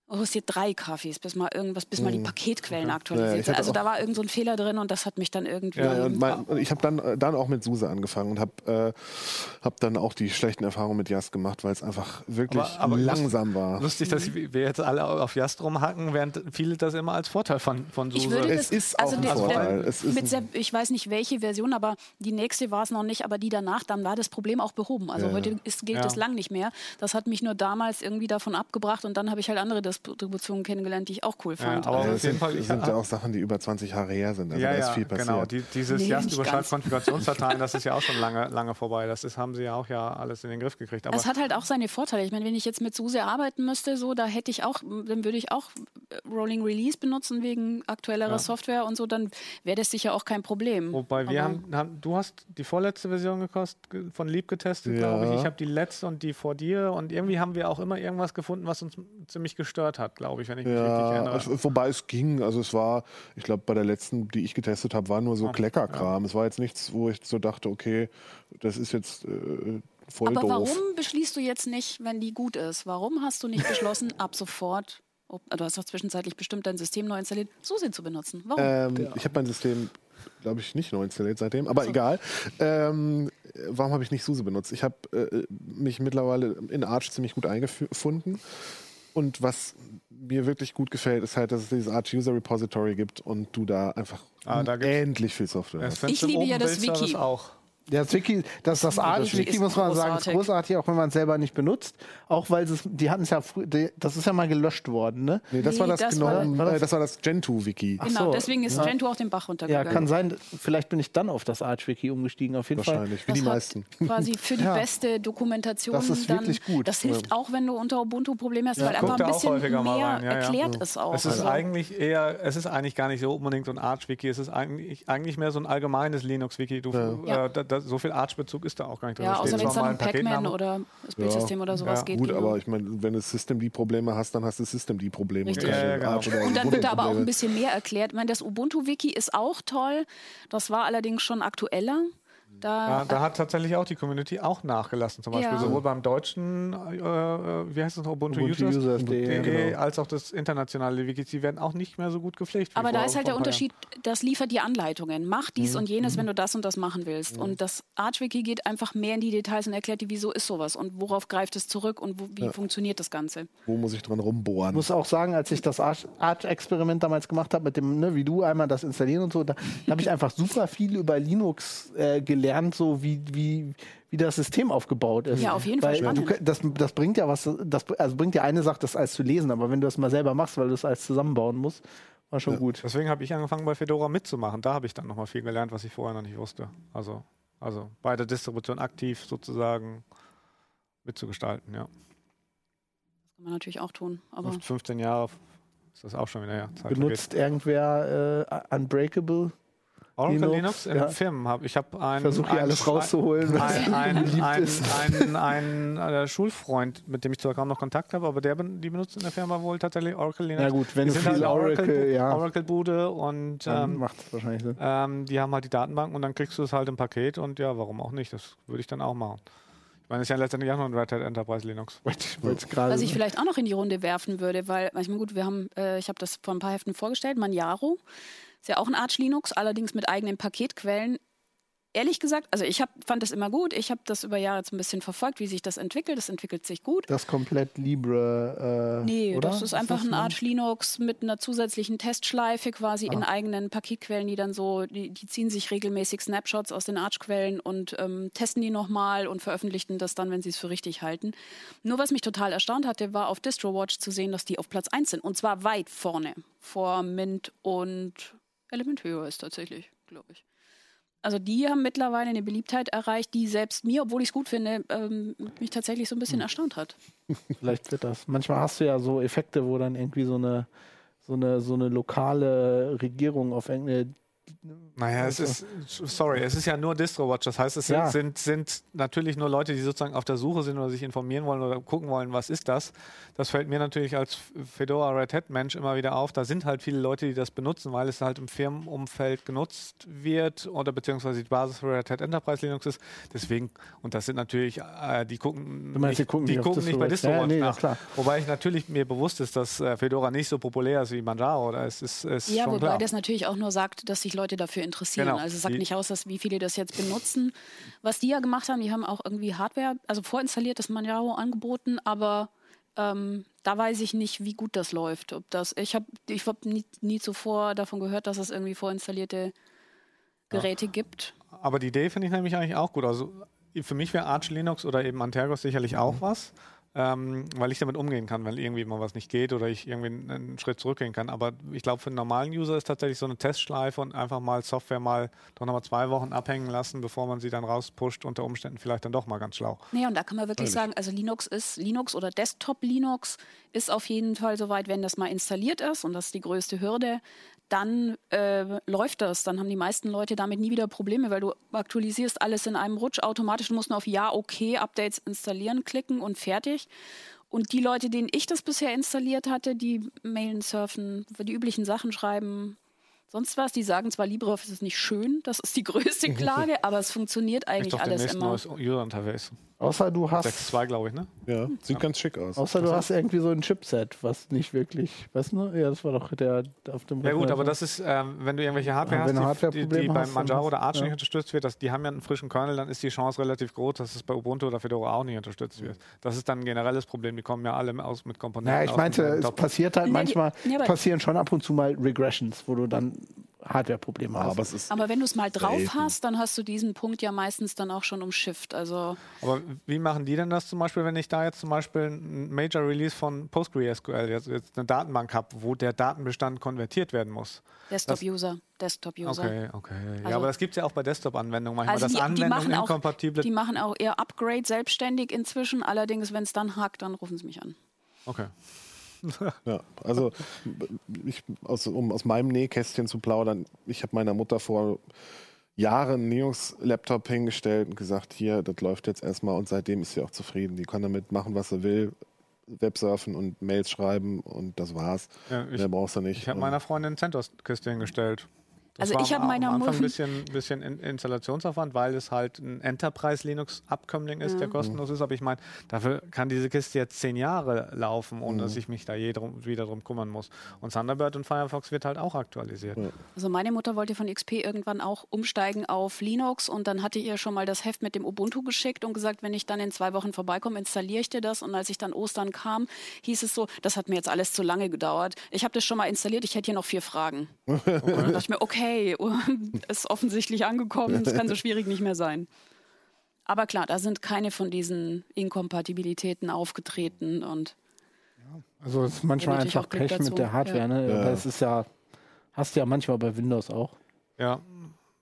Speaker 4: oh, es hier drei Kaffees, bis mal irgendwas, bis mal die hm. Paketquellen aktualisiert sind. Ja, also da war irgend so ein Fehler drin und das hat mich dann irgendwie.
Speaker 5: Ja, und, mein, und ich habe dann, äh, dann auch mit SUSE angefangen und habe äh, hab dann auch die schlechten Erfahrungen mit JAS gemacht, weil es einfach wirklich aber, aber langsam war.
Speaker 3: Lustig, dass wir jetzt alle auf JAS rumhacken, während viele das immer als Vorteil von, von SUSE. Ich
Speaker 5: würde es ist also auch ein Vorteil. Der,
Speaker 4: mit sehr, ich weiß nicht welche Version, aber die nächste war es noch nicht, aber die danach, dann war das Problem auch behoben. Also ja, heute ist, gilt es lang nicht mehr. Das hat mich nur damals irgendwie davon abgebracht und dann habe ich halt andere das Distributionen kennengelernt, die ich auch cool fand.
Speaker 5: Ja, aber also auf jeden Fall sind ja auch Sachen, die über 20 Jahre her sind. Also
Speaker 3: ja, da ist viel passiert. Genau, die, dieses nee, Jast-Überschalt-Konfigurationsdateien, das ist ja auch schon lange, lange vorbei. Das ist, haben sie ja auch ja alles in den Griff gekriegt.
Speaker 4: Aber es hat halt auch seine Vorteile. Ich meine, wenn ich jetzt mit SUSE arbeiten müsste, so, da hätte ich auch, dann würde ich auch äh, Rolling Release benutzen wegen aktuellerer ja. Software und so, dann wäre das sicher auch kein Problem.
Speaker 3: Wobei wir haben, haben, du hast die vorletzte Version gekostet, von Lieb getestet, ja. glaube ich. Ich habe die letzte und die vor dir und irgendwie haben wir auch immer irgendwas gefunden, was uns ziemlich gestört hat, glaube ich, wenn ich mich richtig erinnere.
Speaker 5: Es, wobei es ging, also es war, ich glaube, bei der letzten, die ich getestet habe, war nur so oh, Kleckerkram. Ja. Es war jetzt nichts, wo ich so dachte, okay, das ist jetzt äh, voll
Speaker 4: Aber
Speaker 5: doof.
Speaker 4: warum beschließt du jetzt nicht, wenn die gut ist? Warum hast du nicht beschlossen, ab sofort du hast doch zwischenzeitlich bestimmt dein System neu installiert, SUSE zu benutzen. Warum?
Speaker 5: Ähm, ja. Ich habe mein System, glaube ich, nicht neu installiert seitdem, aber so. egal. Ähm, warum habe ich nicht SUSE benutzt? Ich habe äh, mich mittlerweile in Arch ziemlich gut eingefunden. Und was mir wirklich gut gefällt, ist halt, dass es dieses Arch User Repository gibt und du da einfach ah, da endlich viel Software hast.
Speaker 4: Ich liebe ja das Wiki.
Speaker 3: Auch.
Speaker 1: Ja, das Wiki, das, das Arch-Wiki, muss man großartig. sagen, ist großartig, auch wenn man es selber nicht benutzt. Auch weil es, die hatten es ja früher, das ist ja mal gelöscht worden, ne?
Speaker 5: Nee, das nee, war das, das Gnome, war, äh, das war das Gentoo-Wiki.
Speaker 4: Genau, so. deswegen ist ja. Gentoo auch den Bach runtergegangen.
Speaker 1: Ja, kann sein, vielleicht bin ich dann auf das Arch-Wiki umgestiegen, auf jeden
Speaker 5: Wahrscheinlich,
Speaker 1: Fall.
Speaker 5: wie die meisten.
Speaker 4: Quasi für die ja. beste Dokumentation.
Speaker 1: Das ist dann, wirklich gut.
Speaker 4: Das hilft auch, wenn du unter Ubuntu Probleme hast, weil einfach ein bisschen mehr erklärt es auch.
Speaker 3: Es ist also eigentlich eher, es ist eigentlich gar nicht so unbedingt so ein Arch-Wiki, es ist eigentlich, eigentlich mehr so ein allgemeines Linux-Wiki. Äh, so viel Arch-Bezug Bezug ist da auch gar nicht drin.
Speaker 4: Ja, außer wenn es dann um Pac-Man oder das Bildsystem ja. oder sowas ja. geht.
Speaker 5: Gut, genau. aber ich meine, wenn du System die Probleme hast, dann hast du System die Probleme.
Speaker 4: Richtig. Ja, genau. Und dann wird da aber auch ein bisschen mehr erklärt. Ich meine, das Ubuntu-Wiki ist auch toll. Das war allerdings schon aktueller.
Speaker 3: Da, ja, da, hat tatsächlich auch die Community auch nachgelassen, zum Beispiel ja. sowohl beim deutschen, äh, äh wie heißt das noch, Ubuntu, Ubuntu Users, Users e, genau. als auch das internationale Wiki. Die werden auch nicht mehr so gut gepflegt.
Speaker 4: Aber da ist halt der Unterschied, das liefert dir Anleitungen. Mach dies mhm. und jenes, mhm. wenn du das und das machen willst. Mhm. Und das Arch-Wiki geht einfach mehr in die Details und erklärt dir, wieso ist sowas und worauf greift es zurück und wo, wie ja. funktioniert das Ganze.
Speaker 5: Wo muss ich dran rumbohren?
Speaker 1: Ich muss auch sagen, als ich das Arch-Experiment damals gemacht habe, mit dem, ne, wie du einmal das installieren und so, da habe ich einfach super viel über Linux äh, gelernt, so wie wie, wie das System aufgebaut ist.
Speaker 4: Ja, auf jeden Fall
Speaker 1: weil Du, das, das bringt ja was, das also bringt ja eine Sache, das alles zu lesen, aber wenn du das mal selber machst, weil du es alles zusammenbauen musst, war schon ja. gut.
Speaker 3: Deswegen habe ich angefangen bei Fedora mitzumachen. Da habe ich dann nochmal viel gelernt, was ich vorher noch nicht wusste. Also, also bei der Distribution aktiv sozusagen mitzugestalten, ja.
Speaker 4: Das kann man natürlich auch tun. Aber
Speaker 3: 15 Jahre ist das auch schon wieder, ja.
Speaker 1: Zeit Benutzt vergeht. irgendwer äh, Unbreakable?
Speaker 3: Oracle Linux, Linux im ja. Firmen habe ich habe einen
Speaker 1: versuche hier alles rauszuholen
Speaker 3: was ein, ein, ein, ein, ein Schulfreund mit dem ich zwar kaum noch Kontakt habe aber der die benutzt in der Firma wohl tatsächlich Oracle Linux
Speaker 1: ja gut wenn die du viel halt Oracle
Speaker 3: Oracle,
Speaker 1: ja.
Speaker 3: Oracle Bude und
Speaker 1: ähm, macht wahrscheinlich Sinn.
Speaker 3: Ähm, die haben halt die Datenbank und dann kriegst du es halt im Paket und ja warum auch nicht das würde ich dann auch machen ich meine, es ist ja letztendlich auch noch ein Red Hat Enterprise Linux.
Speaker 4: Was ich vielleicht auch noch in die Runde werfen würde, weil manchmal gut, wir haben, äh, ich habe das vor ein paar Heften vorgestellt, Manjaro ist ja auch ein Arch Linux, allerdings mit eigenen Paketquellen ehrlich gesagt, also ich hab, fand das immer gut. Ich habe das über Jahre jetzt ein bisschen verfolgt, wie sich das entwickelt. Das entwickelt sich gut.
Speaker 1: Das komplett Libre.
Speaker 4: Äh, nee, oder? das ist einfach ist das ein Arch Linux mit einer zusätzlichen Testschleife quasi ah. in eigenen Paketquellen, die dann so, die, die, ziehen sich regelmäßig Snapshots aus den Arch-Quellen und ähm, testen die nochmal und veröffentlichen das dann, wenn sie es für richtig halten. Nur was mich total erstaunt hatte, war auf DistroWatch zu sehen, dass die auf Platz 1 sind. Und zwar weit vorne vor Mint und Element Höher ist tatsächlich, glaube ich. Also die haben mittlerweile eine Beliebtheit erreicht, die selbst mir, obwohl ich es gut finde, ähm, mich tatsächlich so ein bisschen erstaunt hat.
Speaker 1: Vielleicht wird das. Manchmal hast du ja so Effekte, wo dann irgendwie so eine, so eine, so eine lokale Regierung auf irgendeine
Speaker 3: Naja, es ist, sorry, es ist ja nur DistroWatch. Das heißt, es sind,
Speaker 1: Ja.
Speaker 3: sind, sind natürlich nur Leute, die sozusagen auf der Suche sind oder sich informieren wollen oder gucken wollen, was ist das. Das fällt mir natürlich als Fedora Red Hat Mensch immer wieder auf. Da sind halt viele Leute, die das benutzen, weil es halt im Firmenumfeld genutzt wird oder beziehungsweise die Basis für Red Hat Enterprise Linux ist. Deswegen, und das sind natürlich, äh, die gucken,
Speaker 1: meinst, die gucken
Speaker 3: die
Speaker 1: nicht
Speaker 3: gucken nicht bei
Speaker 1: DistroWatch? Ja, nee,
Speaker 3: nach.
Speaker 1: klar.
Speaker 3: Wobei ich natürlich mir bewusst ist, dass äh, Fedora nicht so populär ist wie Manjaro. Oder es ist, ist
Speaker 4: Ja,
Speaker 3: schon
Speaker 4: wobei
Speaker 3: klar.
Speaker 4: das natürlich auch nur sagt, dass sich Leute dafür interessieren.
Speaker 3: Genau.
Speaker 4: Also es sagt nicht aus, dass wie viele das jetzt benutzen. Was die ja gemacht haben, die haben auch irgendwie Hardware, also vorinstaliertes Manjaro angeboten, aber ähm, da weiß ich nicht, wie gut das läuft. Ob das, ich habe ich hab nie, nie zuvor davon gehört, dass es irgendwie vorinstallierte Geräte gibt.
Speaker 3: Aber die Idee finde ich nämlich eigentlich auch gut. Also für mich wäre Arch Linux oder eben Antergos sicherlich auch was, ähm, weil ich damit umgehen kann, wenn irgendwie mal was nicht geht oder ich irgendwie einen, einen Schritt zurückgehen kann. Aber ich glaube, für einen normalen User ist tatsächlich so eine Testschleife und einfach mal Software mal doch nochmal zwei Wochen abhängen lassen, bevor man sie dann rauspusht, unter Umständen vielleicht dann doch mal ganz schlau.
Speaker 4: Nee, und da kann man wirklich sagen, also Linux ist Linux oder Desktop Linux ist auf jeden Fall soweit, wenn das mal installiert ist und das ist die größte Hürde, dann äh, läuft das. Dann haben die meisten Leute damit nie wieder Probleme, weil du aktualisierst alles in einem Rutsch automatisch. Du musst nur auf Ja, okay, Updates installieren klicken und fertig. Und die Leute, denen ich das bisher installiert hatte, die mailen, surfen, die üblichen Sachen schreiben, sonst was, die sagen zwar, LibreOffice ist nicht schön, das ist die größte Klage, aber es funktioniert eigentlich alles immer.
Speaker 3: neues User-Interface.
Speaker 1: Außer du hast,
Speaker 3: 6.2, glaube ich, ne?
Speaker 5: Ja, sieht ganz schick aus.
Speaker 1: außer du hast irgendwie so ein Chipset, was nicht wirklich, weißt du? Ja, das war doch der auf dem.
Speaker 3: Ja gut, aber
Speaker 1: so.
Speaker 3: das ist, ähm, wenn du irgendwelche Hardware
Speaker 1: Ja,
Speaker 3: hast, die, die, die
Speaker 1: Hardware-Probleme
Speaker 3: beim Manjaro oder Arch
Speaker 1: ja.
Speaker 3: nicht unterstützt wird, das, die haben ja einen frischen Kernel, dann ist die Chance relativ groß, dass es bei Ubuntu oder Fedora auch nicht unterstützt wird. Das ist dann ein generelles Problem, die kommen ja alle aus mit Komponenten.
Speaker 1: Ja, ich meinte, es passiert halt
Speaker 4: die-
Speaker 1: manchmal,
Speaker 4: ja,
Speaker 1: passieren schon ab und zu mal Regressions, wo du dann Hardware-Probleme hast.
Speaker 5: Aber es ist
Speaker 4: Aber wenn du es mal drauf
Speaker 5: Selten.
Speaker 4: hast, dann hast du diesen Punkt ja meistens dann auch schon umschifft. Also
Speaker 3: Aber wie machen die denn das zum Beispiel, wenn ich da jetzt zum Beispiel ein Major Release von PostgreSQL, jetzt, jetzt eine Datenbank habe, wo der Datenbestand konvertiert werden muss?
Speaker 4: Desktop-User, Desktop-User.
Speaker 3: Okay, okay. ja,
Speaker 4: Also-
Speaker 3: aber das gibt es ja auch bei Desktop-Anwendungen manchmal,
Speaker 4: Also
Speaker 3: dass
Speaker 4: die,
Speaker 3: Anwendungen
Speaker 4: machen auch,
Speaker 3: inkompatible...
Speaker 4: die machen auch eher Upgrade selbstständig inzwischen. Allerdings, wenn es dann hakt, dann rufen sie mich an.
Speaker 3: okay.
Speaker 5: Ja, also ich, aus, um aus meinem Nähkästchen zu plaudern, ich habe meiner Mutter vor Jahren einen Linux-Laptop hingestellt und gesagt, hier, das läuft jetzt erstmal und seitdem ist sie auch zufrieden. Die kann damit machen, was sie will, Websurfen und Mails schreiben und das war's.
Speaker 3: Ja, ich
Speaker 5: Mehr brauchst du nicht.
Speaker 3: ich habe meiner Freundin CentOS-Kiste hingestellt. Das
Speaker 4: Also
Speaker 3: war
Speaker 4: ich
Speaker 3: am-
Speaker 4: hab meiner
Speaker 3: am Anfang ein
Speaker 4: Mutter-
Speaker 3: bisschen, bisschen In Installationsaufwand, weil es halt ein Enterprise-Linux-Abkömmling ist, der kostenlos ist. Aber ich meine, dafür kann diese Kiste jetzt zehn Jahre laufen, ohne dass ich mich da je drum, wieder drum kümmern muss. Und Thunderbird und Firefox wird halt auch aktualisiert.
Speaker 4: Also meine Mutter wollte von XP irgendwann auch umsteigen auf Linux und dann hatte ich ihr schon mal das Heft mit dem Ubuntu geschickt und gesagt, wenn ich dann in zwei Wochen vorbeikomme, installiere ich dir das. Und als ich dann Ostern kam, hieß es so, das hat mir jetzt alles zu lange gedauert. Ich habe das schon mal installiert, ich hätte hier noch vier Fragen. Und dann dachte ich mir, okay, ist offensichtlich angekommen, es kann so schwierig nicht mehr sein. Aber klar, da sind keine von diesen Inkompatibilitäten aufgetreten und
Speaker 1: Also es ist manchmal
Speaker 4: Ja,
Speaker 1: einfach Pech
Speaker 4: dazu.
Speaker 1: mit der Hardware,
Speaker 4: Ja.
Speaker 1: ne?
Speaker 5: Ja.
Speaker 1: Es ist ja, hast du ja manchmal bei Windows auch.
Speaker 3: Ja.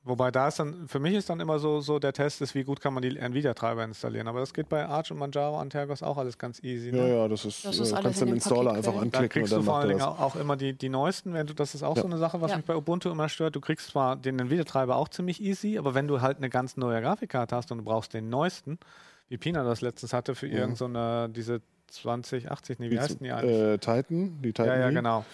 Speaker 3: Wobei da ist dann, für mich ist dann immer so, so der Test ist, wie gut kann man die Nvidia-Treiber installieren. Aber das geht bei Arch und Manjaro, Antergos auch alles ganz easy. Ne?
Speaker 5: Ja, ja, das ist,
Speaker 4: Das ist
Speaker 5: äh,
Speaker 4: alles
Speaker 5: kannst du
Speaker 4: dem
Speaker 5: Installer einfach
Speaker 4: drin.
Speaker 3: Da
Speaker 5: anklicken und
Speaker 3: kriegst du
Speaker 5: dann
Speaker 3: vor allen Dingen auch, immer die, die neuesten. Wenn du, das ist auch
Speaker 5: Ja.
Speaker 3: so eine Sache, was
Speaker 4: Ja.
Speaker 3: mich bei Ubuntu immer stört. Du kriegst zwar den Nvidia-Treiber auch ziemlich easy, aber wenn du halt eine ganz neue Grafikkarte hast und du brauchst den neuesten, wie Pina das letztens hatte für irgend so eine, diese 2080, nee, wie heißen die eigentlich?
Speaker 5: Äh, Titan, die Titan
Speaker 3: ja, ja, genau.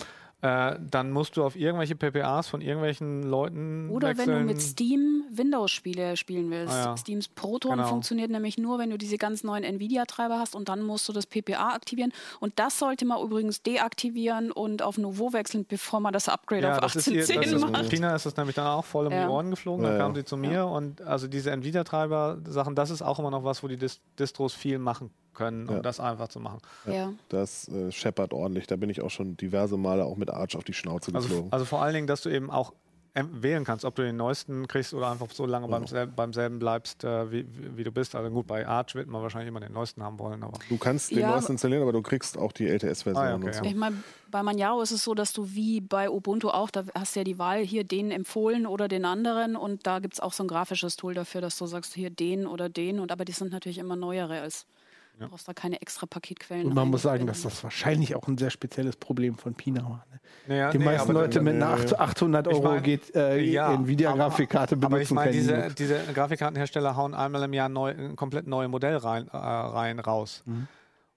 Speaker 3: Äh, dann musst du auf irgendwelche PPAs von irgendwelchen Leuten
Speaker 4: Oder wenn
Speaker 3: wechseln.
Speaker 4: du mit Steam Windows-Spiele spielen willst.
Speaker 3: Ah, ja.
Speaker 4: Steams Proton
Speaker 3: Genau.
Speaker 4: funktioniert nämlich nur, wenn du diese ganz neuen Nvidia-Treiber hast und dann musst du das PPA aktivieren. Und das sollte man übrigens deaktivieren und auf Nouveau wechseln, bevor man das Upgrade
Speaker 3: Ja,
Speaker 4: auf
Speaker 3: das ist ihr, das
Speaker 4: 1810
Speaker 3: ist,
Speaker 4: macht.
Speaker 3: Pina ist das nämlich dann auch voll um
Speaker 4: Ja.
Speaker 3: die Ohren geflogen. Dann
Speaker 5: Ja,
Speaker 3: kam sie zu mir und also diese Nvidia-Treiber-Sachen, das ist auch immer noch was, wo die Dis Distros viel machen können, um
Speaker 5: Ja.
Speaker 3: das einfach zu machen.
Speaker 4: Ja.
Speaker 5: Das äh, scheppert ordentlich. Da bin ich auch schon diverse Male auch mit Arch auf die Schnauze
Speaker 3: Also,
Speaker 5: geflogen.
Speaker 3: also vor allen Dingen, dass du eben auch ähm, wählen kannst, ob du den neuesten kriegst oder einfach so lange beim, sel beim selben bleibst, äh, wie, wie, du bist. Also gut, bei Arch wird man wahrscheinlich immer den neuesten haben wollen. Aber
Speaker 5: du kannst den
Speaker 4: Ja,
Speaker 5: neuesten installieren, aber du kriegst auch die LTS-Version
Speaker 3: Ah, ja, okay,
Speaker 5: und so.
Speaker 3: ja.
Speaker 4: Ich meine, bei Manjaro ist es so, dass du wie bei Ubuntu auch, da hast du ja die Wahl, hier den empfohlen oder den anderen. Und da gibt es auch so ein grafisches Tool dafür, dass du sagst, hier den oder den. Und aber die sind natürlich immer neuere als. Du brauchst da keine extra Paketquellen.
Speaker 1: Und man muss sagen, dass das wahrscheinlich auch ein sehr spezielles Problem von Pina war. Ne?
Speaker 3: Naja,
Speaker 1: Die
Speaker 3: nee,
Speaker 1: meisten Leute mit einer
Speaker 5: nee,
Speaker 1: 8 800
Speaker 3: Ich
Speaker 1: Euro
Speaker 3: mein,
Speaker 1: geht, äh,
Speaker 3: ja,
Speaker 1: Nvidia-Grafikkarte benutzen
Speaker 3: Aber ich meine,
Speaker 1: können.
Speaker 3: diese, diese Grafikkartenhersteller hauen einmal im Jahr neu, ein komplett neue Modellreihen äh, Reihen raus.
Speaker 1: Mhm.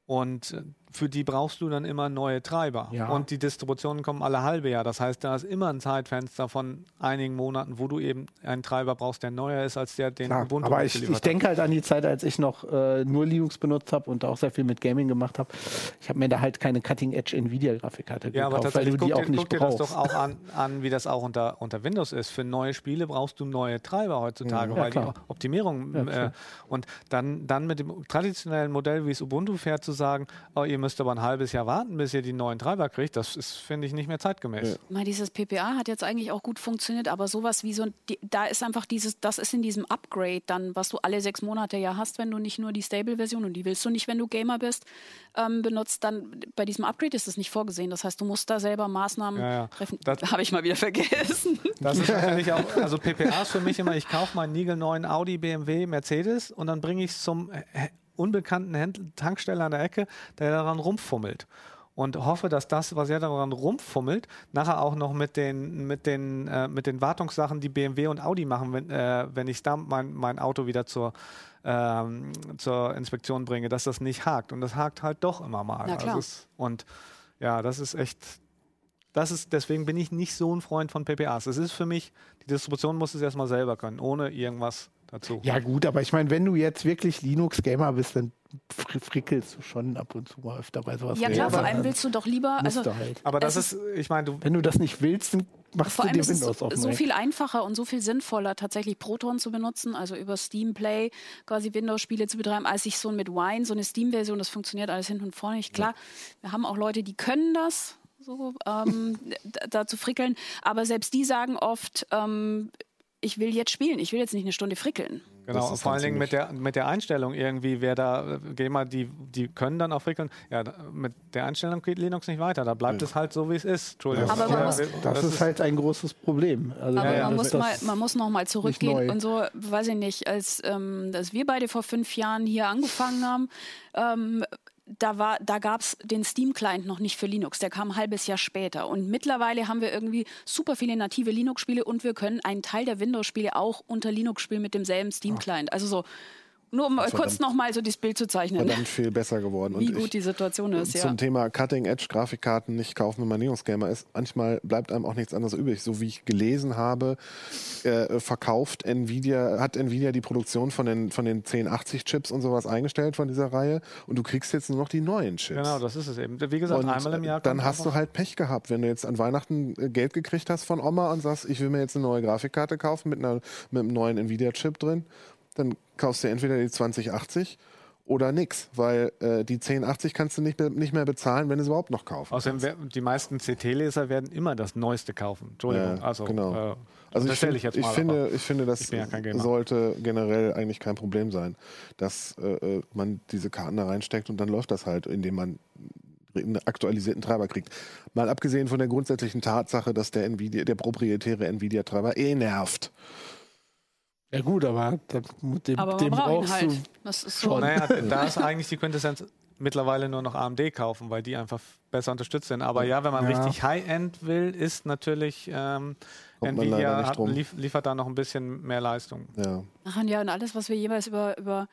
Speaker 3: Und äh, für die brauchst du dann immer neue Treiber.
Speaker 1: Ja.
Speaker 3: Und die Distributionen kommen alle halbe Jahr. Das heißt, da ist immer ein Zeitfenster von einigen Monaten, wo du eben einen Treiber brauchst, der neuer ist als der, den
Speaker 1: Klar,
Speaker 3: Ubuntu
Speaker 1: aber ich, ich denke halt an die Zeit, als ich noch äh, nur Linux benutzt habe und auch sehr viel mit Gaming gemacht habe. Ich habe mir da halt keine Cutting-Edge Nvidia-Grafikkarte
Speaker 3: Ja, aber
Speaker 1: gekauft, weil
Speaker 3: tatsächlich
Speaker 1: du die
Speaker 3: guck,
Speaker 1: auch nicht
Speaker 3: guck dir das doch auch an, an, wie das auch unter, unter Windows ist. Für neue Spiele brauchst du neue Treiber heutzutage,
Speaker 1: Ja,
Speaker 3: weil die
Speaker 1: klar.
Speaker 3: Optimierung
Speaker 1: Ja,
Speaker 3: äh, und dann, dann mit dem traditionellen Modell, wie es Ubuntu fährt, zu sagen, oh, ihr müsst aber ein halbes Jahr warten, bis ihr die neuen Treiber kriegt, das ist, finde ich, nicht mehr zeitgemäß.
Speaker 4: Mal dieses PPA hat jetzt eigentlich auch gut funktioniert, aber sowas wie so, ein- da ist einfach dieses, das ist in diesem Upgrade dann, was du alle sechs Monate ja hast, wenn du nicht nur die Stable-Version und die willst du nicht, wenn du Gamer bist, ähm, benutzt, dann bei diesem Upgrade ist das nicht vorgesehen. Das heißt, du musst da selber Maßnahmen
Speaker 3: Ja, ja.
Speaker 4: treffen.
Speaker 3: Das-
Speaker 4: Habe ich mal wieder vergessen.
Speaker 3: Das ist natürlich auch, also PPA ist für mich immer, ich kaufe meinen niegelneuen Audi, BMW, Mercedes und dann bringe ich es zum äh, unbekannten Händler, Tanksteller an der Ecke, der daran rumfummelt. Und hoffe, dass das, was er daran rumfummelt, nachher auch noch mit den, mit den, äh, mit den Wartungssachen, die BMW und Audi machen, wenn, äh, wenn ich da mein, mein Auto wieder zur, ähm, zur Inspektion bringe, dass das nicht hakt. Und das hakt halt doch immer mal. Also es, und ja, das ist echt, das ist, deswegen bin ich nicht so ein Freund von PPAs. Es ist für mich, die Distribution muss es erstmal selber können, ohne irgendwas dazu.
Speaker 1: Ja gut, aber ich meine, wenn du jetzt wirklich Linux-Gamer bist, dann fr frickelst du schon ab und zu mal öfter bei sowas.
Speaker 4: Ja klar, vor allem
Speaker 1: dann
Speaker 4: willst du doch lieber, also
Speaker 1: du halt.
Speaker 3: Aber das
Speaker 4: Es
Speaker 3: ist, ich meine, du,
Speaker 1: Wenn du das nicht willst, dann machst
Speaker 4: Vor
Speaker 1: du
Speaker 4: allem
Speaker 1: dir
Speaker 4: ist es
Speaker 1: Windows
Speaker 4: so, viel einfacher und so viel sinnvoller, tatsächlich Proton zu benutzen, also über Steam Play quasi Windows-Spiele zu betreiben, als sich so mit Wine, so eine Steam-Version, das funktioniert alles hinten und vorne nicht. Klar, wir haben auch Leute, die können das, so ähm, da, da zu frickeln, aber selbst die sagen oft, ähm, ich will jetzt spielen, ich will jetzt nicht eine Stunde frickeln.
Speaker 3: genau, vor allen Dingen mit der, mit der Einstellung irgendwie, wer da, äh, Gamer, die, die können dann auch frickeln. Ja, mit der Einstellung geht Linux nicht weiter. Da bleibt es halt so, wie es ist. Entschuldigung.
Speaker 4: Aber man
Speaker 1: ja,
Speaker 4: muss-
Speaker 1: das, ist halt ein großes Problem. Also
Speaker 4: Aber
Speaker 3: ja,
Speaker 4: man, muss mal, man muss noch mal zurückgehen und so, weiß ich nicht, als, ähm, als wir beide vor fünf Jahren hier angefangen haben, ähm, da, war, da gab es den Steam-Client noch nicht für Linux. Der kam ein halbes Jahr später. Und mittlerweile haben wir irgendwie super viele native Linux-Spiele und wir können einen Teil der Windows-Spiele auch unter Linux spielen mit demselben Steam-Client. Also so, nur um kurz noch mal so das Bild zu zeichnen,
Speaker 5: Verdammt viel besser geworden.
Speaker 4: wie
Speaker 5: Und
Speaker 4: gut
Speaker 5: ich,
Speaker 4: die Situation ist.
Speaker 5: zum
Speaker 4: Ja.
Speaker 5: Thema Cutting-Edge-Grafikkarten nicht kaufen, wenn man Linux-Gamer ist. Manchmal bleibt einem auch nichts anderes übrig. So wie ich gelesen habe, äh, verkauft Nvidia, hat Nvidia die Produktion von den, von den 1080-Chips und sowas eingestellt von dieser Reihe und du kriegst jetzt nur noch die neuen Chips.
Speaker 3: Genau, das ist es eben. Wie gesagt,
Speaker 5: Und
Speaker 3: einmal im Jahr.
Speaker 5: dann hast du halt Pech gehabt, wenn du jetzt an Weihnachten äh, Geld gekriegt hast von Oma und sagst, ich will mir jetzt eine neue Grafikkarte kaufen mit, einer, mit einem neuen Nvidia-Chip drin, dann kaufst du entweder die 2080 oder nix, weil äh, die 1080 kannst du nicht mehr, nicht mehr bezahlen, wenn du es überhaupt noch kaufen
Speaker 3: Außerdem, wer- die meisten CT-Leser werden immer das Neueste kaufen. Entschuldigung.
Speaker 5: Ja,
Speaker 3: also,
Speaker 5: genau.
Speaker 3: äh,
Speaker 5: Also ich, find,
Speaker 3: ich jetzt
Speaker 5: ich,
Speaker 3: mal.
Speaker 5: finde,
Speaker 3: aber-
Speaker 5: ich finde, das
Speaker 3: ich ja
Speaker 5: sollte generell eigentlich kein Problem sein, dass äh, äh, man diese Karten da reinsteckt und dann läuft das halt, indem man einen aktualisierten Treiber kriegt. Mal abgesehen von der grundsätzlichen Tatsache, dass der Nvidia, der proprietäre Nvidia-Treiber eh nervt.
Speaker 1: Ja gut, aber mit dem,
Speaker 4: Aber
Speaker 1: dem brauchst
Speaker 4: halt.
Speaker 1: du
Speaker 4: Das ist so.
Speaker 1: schon.
Speaker 3: Naja, da ist eigentlich die Quintessenz mittlerweile nur noch AMD kaufen, weil die einfach besser unterstützt sind. Aber ja, wenn man
Speaker 1: Ja.
Speaker 3: richtig High-End will, ist natürlich ähm, Nvidia hat, lief, liefert da noch ein bisschen mehr Leistung.
Speaker 5: Ja.
Speaker 4: Ach, und ja, und alles, was wir jeweils über, über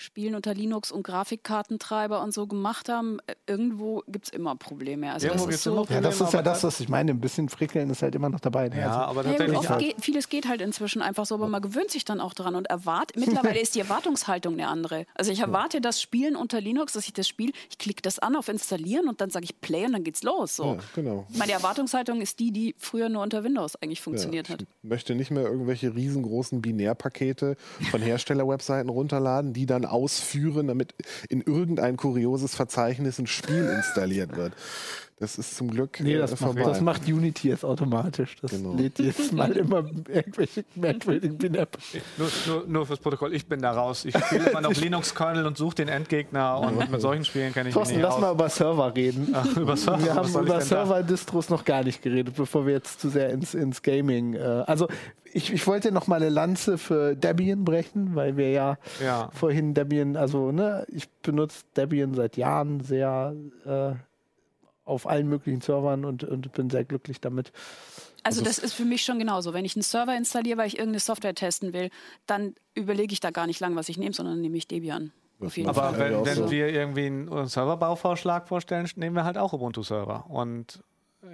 Speaker 4: Spielen unter Linux und Grafikkartentreiber und so gemacht haben, äh, irgendwo gibt es immer Probleme. Also
Speaker 3: Irgendwo
Speaker 4: das ist
Speaker 3: immer
Speaker 4: so,
Speaker 1: Ja, das ist ja das, was ich meine. Ein bisschen frickeln ist halt immer noch dabei. ne?
Speaker 3: Ja,
Speaker 1: Also,
Speaker 3: aber
Speaker 4: Ja,
Speaker 3: tatsächlich.
Speaker 4: oft geht, vieles geht halt inzwischen einfach so, aber man gewöhnt sich dann auch dran und erwartet. Mittlerweile ist die Erwartungshaltung eine andere. Also ich erwarte das Spielen unter Linux, dass ich das Spiel, ich klicke das an auf Installieren und dann sage ich Play und dann geht's los. So.
Speaker 5: ja, genau.
Speaker 4: Meine Erwartungshaltung ist die, die früher nur unter Windows eigentlich funktioniert
Speaker 5: ja,
Speaker 4: hat.
Speaker 5: ich möchte nicht mehr irgendwelche riesengroßen Binärpakete von Herstellerwebseiten runterladen, die dann ausführen, damit in irgendein kurioses Verzeichnis ein Spiel installiert wird. Das ist zum Glück
Speaker 1: Nee,
Speaker 5: äh,
Speaker 1: das, macht, das macht Unity jetzt automatisch. Das
Speaker 5: Genau.
Speaker 1: lädt jedes Mal immer irgendwelche merkwürdigen Bin-App.
Speaker 3: Nur, nur, nur fürs Protokoll, ich bin da raus. Ich spiele immer noch Linux-Kernel und suche den Endgegner und mit solchen Spielen kenne ich
Speaker 1: Thorsten,
Speaker 3: nicht
Speaker 1: lass mal über Server reden.
Speaker 3: Ach, über Server,
Speaker 1: Wir haben über? Server-Distros noch gar nicht geredet, bevor wir jetzt zu sehr ins, ins Gaming. Äh, also ich, ich wollte noch mal eine Lanze für Debian brechen, weil wir ja,
Speaker 3: Ja.
Speaker 1: vorhin Debian, also ne, ich benutze Debian seit Jahren sehr äh, auf allen möglichen Servern und, und bin sehr glücklich damit.
Speaker 4: Also das ist für mich schon genauso. Wenn ich einen Server installiere, weil ich irgendeine Software testen will, dann überlege ich da gar nicht lang, was ich nehme, sondern nehme ich Debian. Auf jeden
Speaker 3: Aber wenn, wenn
Speaker 5: so.
Speaker 3: wir irgendwie einen Serverbauvorschlag vorstellen, nehmen wir halt auch Ubuntu-Server. Und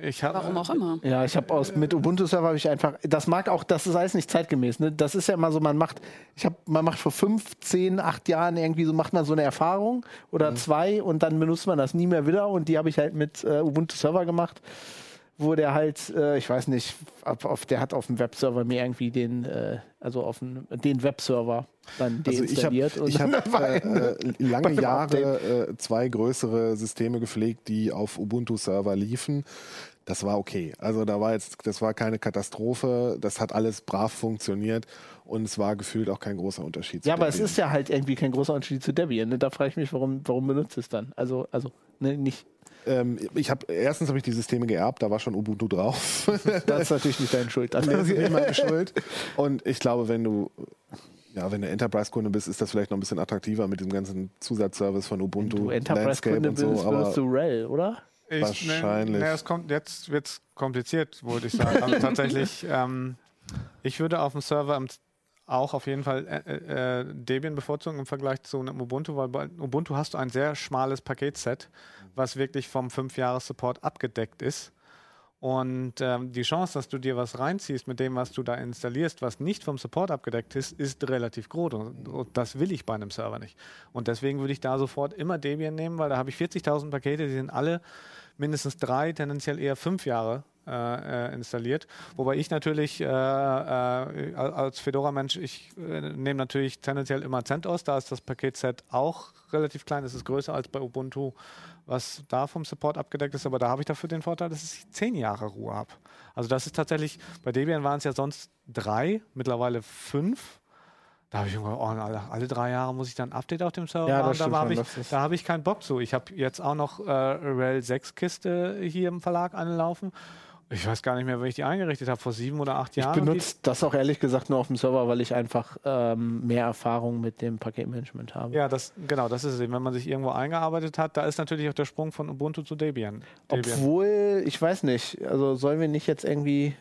Speaker 3: ich habe.
Speaker 4: Warum auch immer.
Speaker 1: Ja, ich habe aus mit Ubuntu Server habe ich einfach, das mag auch, das ist alles nicht zeitgemäß. Ne? Das ist ja immer so, man macht, ich habe, man macht vor fünf, zehn, acht Jahren irgendwie so macht man so eine Erfahrung oder zwei und dann benutzt man das nie mehr wieder und die habe ich halt mit äh, Ubuntu Server gemacht, wo der halt, äh, ich weiß nicht, auf, auf, der hat auf dem Webserver mir irgendwie den, äh, also auf den, den Webserver dann
Speaker 5: Also ich habe
Speaker 1: deinstalliert.
Speaker 5: hab, äh, äh, lange Jahre äh, zwei größere Systeme gepflegt, die auf Ubuntu-Server liefen. Das war okay. Also da war jetzt, das war keine Katastrophe. Das hat alles brav funktioniert und es war gefühlt auch kein großer Unterschied. zu
Speaker 1: Ja, aber es
Speaker 5: Debian.
Speaker 1: ist ja halt irgendwie kein großer Unterschied zu Debian. Ne? Da frage ich mich, warum, warum benutzt es dann? Also, also ne, nicht.
Speaker 5: Ähm, ich habe erstens habe ich die Systeme geerbt, da war schon Ubuntu drauf.
Speaker 1: Das ist natürlich nicht deine Schuld.
Speaker 5: Das ist nicht meine Schuld. Und ich glaube, wenn du ja, wenn du Enterprise-Kunde bist, ist das vielleicht noch ein bisschen attraktiver mit dem ganzen Zusatzservice von Ubuntu,
Speaker 1: du
Speaker 5: Landscape
Speaker 1: Enterprise-Kunde
Speaker 5: und
Speaker 1: bist,
Speaker 5: so. Aber
Speaker 1: benutzt du RHEL, oder?
Speaker 3: Ich,
Speaker 5: Wahrscheinlich.
Speaker 3: Ne, ne, es kommt, jetzt wird es kompliziert, wollte ich sagen. Also tatsächlich, ähm, ich würde auf dem Server im- auch auf jeden Fall äh, äh, Debian bevorzugen im Vergleich zu einem Ubuntu, weil bei Ubuntu hast du ein sehr schmales Paketset, was wirklich vom 5-Jahres-Support abgedeckt ist. Und ähm, die Chance, dass du dir was reinziehst mit dem, was du da installierst, was nicht vom Support abgedeckt ist, ist relativ groß. Und, und das will ich bei einem Server nicht. Und deswegen würde ich da sofort immer Debian nehmen, weil da habe ich 40.000 Pakete, die sind alle mindestens drei, tendenziell eher fünf Jahre äh, äh, installiert. Wobei ich natürlich äh, äh, als Fedora-Mensch, ich äh, nehme natürlich tendenziell immer CentOS, da ist das Paketset auch relativ klein, es ist größer als bei Ubuntu, was da vom Support abgedeckt ist, aber da habe ich dafür den Vorteil, dass ich zehn Jahre Ruhe habe. Also das ist tatsächlich, bei Debian waren es ja sonst drei, mittlerweile fünf. Da habe ich immer, oh, alle, drei Jahre muss ich dann ein Update auf dem Server
Speaker 1: Ja,
Speaker 3: machen. Da habe ich, da habe ich keinen Bock zu. Ich habe jetzt auch noch äh, RHEL 6 Kiste hier im Verlag anlaufen. Ich weiß gar nicht mehr, wie ich die eingerichtet habe, vor sieben oder acht
Speaker 1: Ich
Speaker 3: Jahren. Die-
Speaker 1: benutze das auch ehrlich gesagt nur auf dem Server, weil ich einfach ähm, mehr Erfahrung mit dem Paketmanagement habe.
Speaker 3: Ja, das, genau, das ist es eben. Wenn man sich irgendwo eingeeingearbeitet hat, da ist natürlich auch der Sprung von Ubuntu zu Debian. Debian.
Speaker 1: Obwohl, ich weiß nicht, also sollen wir nicht jetzt irgendwie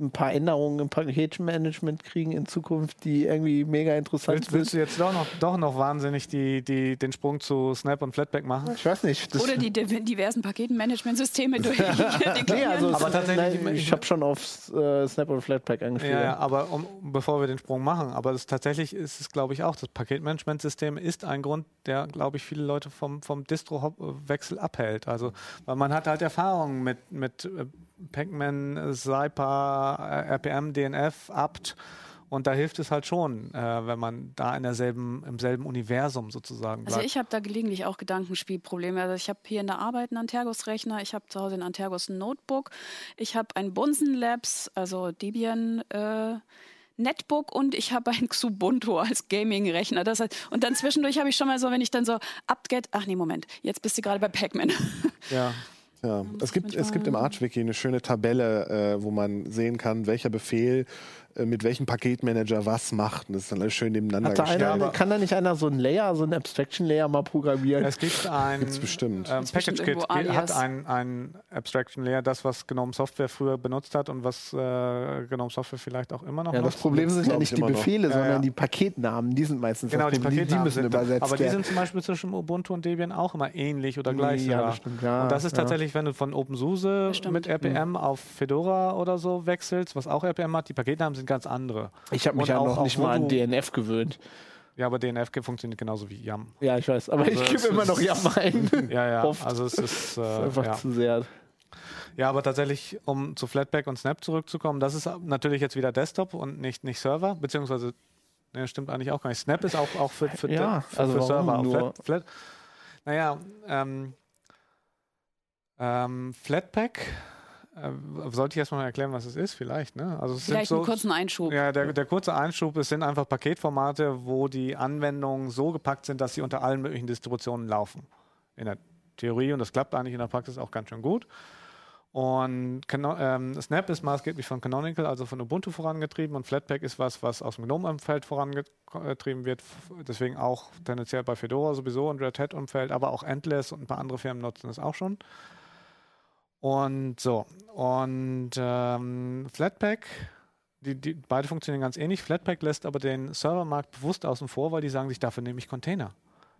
Speaker 1: ein paar Änderungen im Paketmanagement kriegen in Zukunft, die irgendwie mega interessant
Speaker 3: Willst, willst
Speaker 1: sind?
Speaker 3: du jetzt doch noch, doch noch wahnsinnig die, die, den Sprung zu Snap und Flatpak machen?
Speaker 1: Ich weiß nicht.
Speaker 4: Oder die div- diversen Paketenmanagementsysteme durch.
Speaker 1: Nee, also
Speaker 3: Aber tatsächlich,
Speaker 1: nein, ich habe schon auf äh, Snap und Flatpak angespielt.
Speaker 3: Ja, ja, aber um, bevor wir den Sprung machen, aber das, tatsächlich ist es, glaube ich, auch, das Paketmanagementsystem ist ein Grund, der, glaube ich, viele Leute vom, vom Distro-Wechsel abhält. Also, weil man hat halt Erfahrungen mit, mit äh, Pacman, Zyper, äh, RPM, DNF, apt und da hilft es halt schon, äh, wenn man da in derselben, im selben Universum sozusagen bleibt.
Speaker 4: Also ich habe da gelegentlich auch Gedankenspielprobleme. Also ich habe hier in der Arbeit einen Antergos-Rechner, ich habe zu Hause einen Antergos Notebook, ich habe ein Bunsen Labs, also Debian äh, Netbook und ich habe ein Xubuntu als Gaming-Rechner. Das heißt, und dann zwischendurch habe ich schon mal so, wenn ich dann so upget, ach nee, Moment, jetzt bist du gerade bei Pac-Man.
Speaker 3: ja.
Speaker 5: Ja, es gibt, es gibt im Arch-Wiki eine schöne Tabelle, äh, wo man sehen kann, welcher Befehl mit welchem Paketmanager was macht. Und das ist dann alles schön nebeneinander
Speaker 1: Hat da
Speaker 5: gestellt.
Speaker 1: einer, kann da nicht einer so ein Layer, so ein Abstraction-Layer mal programmieren?
Speaker 3: Es gibt ein
Speaker 5: Gibt's bestimmt.
Speaker 3: Ähm,
Speaker 4: Gibt's bestimmt
Speaker 3: PackageKit hat
Speaker 4: Alias.
Speaker 3: ein, ein Abstraction Layer, das was GNOME Software früher benutzt hat und was äh, GNOME Software vielleicht auch immer noch
Speaker 1: ja, das
Speaker 3: nutzt.
Speaker 1: Problem sind ja nicht
Speaker 5: ich
Speaker 1: die
Speaker 5: immer noch.
Speaker 1: Befehle,
Speaker 3: Ja,
Speaker 1: sondern
Speaker 3: ja.
Speaker 1: die Paketnamen. Die sind meistens
Speaker 3: Genau,
Speaker 1: das
Speaker 3: die. Paketnamen
Speaker 1: die müssen
Speaker 3: sind,
Speaker 1: übersetzt
Speaker 3: aber die sind zum Beispiel zwischen Ubuntu und Debian auch immer ähnlich oder gleich
Speaker 1: Ja, das stimmt, ja,
Speaker 3: und das ist
Speaker 1: ja.
Speaker 3: tatsächlich, wenn du von OpenSUSE mit RPM auf Fedora oder so wechselst, was auch RPM hat, die Paketnamen sind ganz andere.
Speaker 1: ich habe mich ja noch nicht mal an DNF gewöhnt.
Speaker 3: Ja, aber DNF funktioniert genauso wie YAM.
Speaker 1: Ja, ich weiß, aber
Speaker 3: Also
Speaker 1: ich gebe immer noch Yam ein.
Speaker 3: Ja, ja,
Speaker 1: Oft.
Speaker 3: also es ist,
Speaker 1: Das ist
Speaker 3: äh,
Speaker 1: einfach
Speaker 3: ja.
Speaker 1: zu sehr.
Speaker 3: Ja, aber tatsächlich, um zu Flatpak und Snap zurückzukommen, das ist natürlich jetzt wieder Desktop und nicht, nicht Server, beziehungsweise, ne, stimmt eigentlich auch gar nicht. Snap ist auch, auch für, für,
Speaker 1: Ja,
Speaker 3: für,
Speaker 1: also
Speaker 3: für Server.
Speaker 1: Nur?
Speaker 3: Flat, Flat. Naja, ähm, Ähm, Flatpak, äh, sollte ich erstmal erklären, was es ist, vielleicht, ne?
Speaker 4: Also es vielleicht einen kurzen Einschub.
Speaker 3: Ja, der, der kurze Einschub, es sind einfach Paketformate, wo die Anwendungen so gepackt sind, dass sie unter allen möglichen Distributionen laufen. In der Theorie und das klappt eigentlich in der Praxis auch ganz schön gut. Und ähm, Snap ist maßgeblich von Canonical, also von Ubuntu vorangetrieben und Flatpak ist was, was aus dem GNOME-Umfeld vorangetrieben wird, deswegen auch tendenziell bei Fedora sowieso und Red Hat-Umfeld, aber auch Endless und ein paar andere Firmen nutzen es auch schon. Und so, und ähm, Flatpak, die, die, beide funktionieren ganz ähnlich. Flatpak lässt aber den Servermarkt bewusst außen vor, weil die sagen sich, dafür nehme ich Container.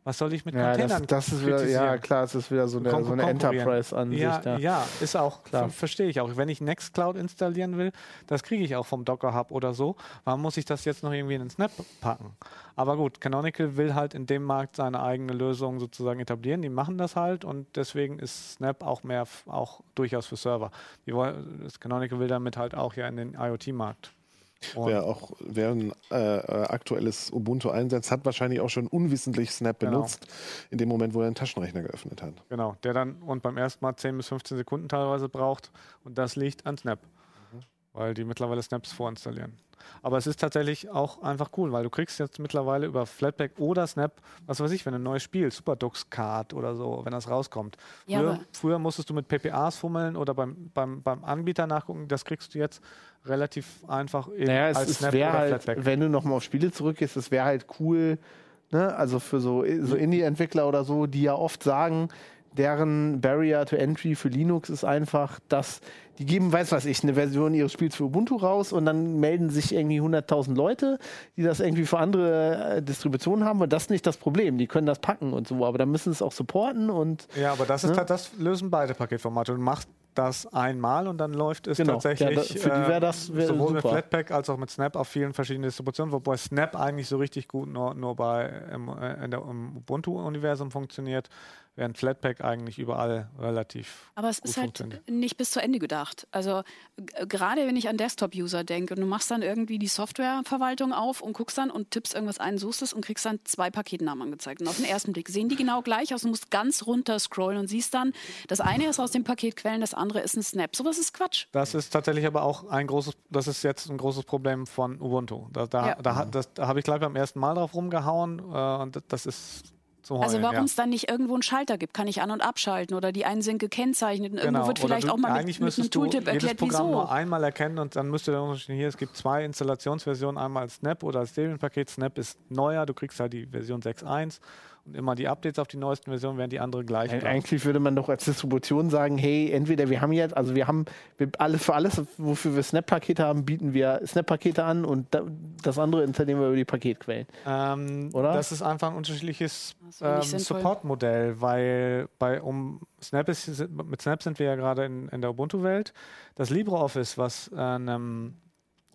Speaker 3: Was soll ich mit
Speaker 1: ja,
Speaker 3: Containern
Speaker 1: das, das ist wieder, Ja, klar, es ist wieder so eine, so eine Enterprise-Ansicht.
Speaker 3: Ja, ja, ja, ist auch, klar. verstehe ich auch. Wenn ich Nextcloud installieren will, das kriege ich auch vom Docker Hub oder so. Warum muss ich das jetzt noch irgendwie in den Snap packen? Aber gut, Canonical will halt in dem Markt seine eigene Lösung sozusagen etablieren. Die machen das halt und deswegen ist Snap auch mehr, auch durchaus für Server. Die wollen, das Canonical will damit halt auch ja in den IoT-Markt
Speaker 5: wer auch wer ein äh, äh, aktuelles Ubuntu einsetzt, hat wahrscheinlich auch schon unwissentlich Snap genau. benutzt, in dem Moment, wo er einen Taschenrechner geöffnet hat.
Speaker 3: Genau, der dann und beim ersten Mal 10 bis 15 Sekunden teilweise braucht und das liegt an Snap, mhm. weil die mittlerweile Snaps vorinstallieren. Aber es ist tatsächlich auch einfach cool, weil du kriegst jetzt mittlerweile über Flatpak oder Snap, was weiß ich, wenn ein neues Spiel, Superdux Card oder so, wenn das rauskommt. Ja, früher, früher, musstest du mit PPAs fummeln oder beim, beim, beim Anbieter nachgucken, das kriegst du jetzt relativ einfach
Speaker 1: eben naja, als es, Snap es oder halt, Flatpak. Wenn du nochmal auf Spiele zurückgehst, es wäre halt cool, ne? also für so, so Indie-Entwickler oder so, die ja oft sagen, deren Barrier to Entry für Linux ist einfach, dass die geben, weiß was ich, eine Version ihres Spiels für Ubuntu raus und dann melden sich irgendwie 100.000 Leute, die das irgendwie für andere äh, Distributionen haben und das ist nicht das Problem. Die können das packen und so, aber dann müssen es auch supporten und.
Speaker 3: Ja, aber das ist ne? das lösen beide Paketformate. Du machst das einmal und dann läuft es genau. tatsächlich ja,
Speaker 1: da, für die wäre das wär
Speaker 3: sowohl
Speaker 1: super.
Speaker 3: mit Flatpak als auch mit Snap auf vielen verschiedenen Distributionen, wobei Snap eigentlich so richtig gut nur, nur bei im, äh, in der, im Ubuntu-Universum funktioniert während Flatpak eigentlich überall relativ.
Speaker 4: Aber es ist halt nicht bis zu Ende gedacht. Also gerade wenn ich an Desktop-User denke und du machst dann irgendwie die Softwareverwaltung auf und guckst dann und tippst irgendwas ein, suchst es und kriegst dann zwei Paketnamen angezeigt. Und auf den ersten Blick sehen die genau gleich aus. Du musst ganz runter scrollen und siehst dann, das eine ist aus den Paketquellen, das andere ist ein Snap. Sowas ist Quatsch.
Speaker 3: Das ist tatsächlich aber auch ein großes, das ist jetzt ein großes Problem von Ubuntu. Da, da, ja. da, da habe ich gleich beim ersten Mal drauf rumgehauen äh, und das ist
Speaker 4: Heulen, also warum es ja. dann nicht irgendwo einen Schalter gibt, kann ich an- und abschalten oder die einen sind gekennzeichnet und irgendwo genau. wird vielleicht du, auch mal mit, mit einem Tooltip erklärt,
Speaker 3: Programm
Speaker 4: wieso.
Speaker 3: nur einmal erkennen und dann müsste der Unterschied hier, es gibt zwei Installationsversionen, einmal als Snap oder als Debian-Paket. Snap ist neuer, du kriegst halt die Version 6.1 und immer die Updates auf die neuesten Versionen, während die andere gleich
Speaker 1: bleiben. Eigentlich würde man doch als Distribution sagen, hey, entweder wir haben jetzt, also wir haben wir alles für alles, wofür wir Snap-Pakete haben, bieten wir Snap-Pakete an und das andere installieren wir über die Paketquellen.
Speaker 3: Ähm, Oder? Das ist einfach ein unterschiedliches ähm, Support-Modell, weil bei um Snap ist, mit Snap sind wir ja gerade in, in der Ubuntu-Welt. Das LibreOffice, was einem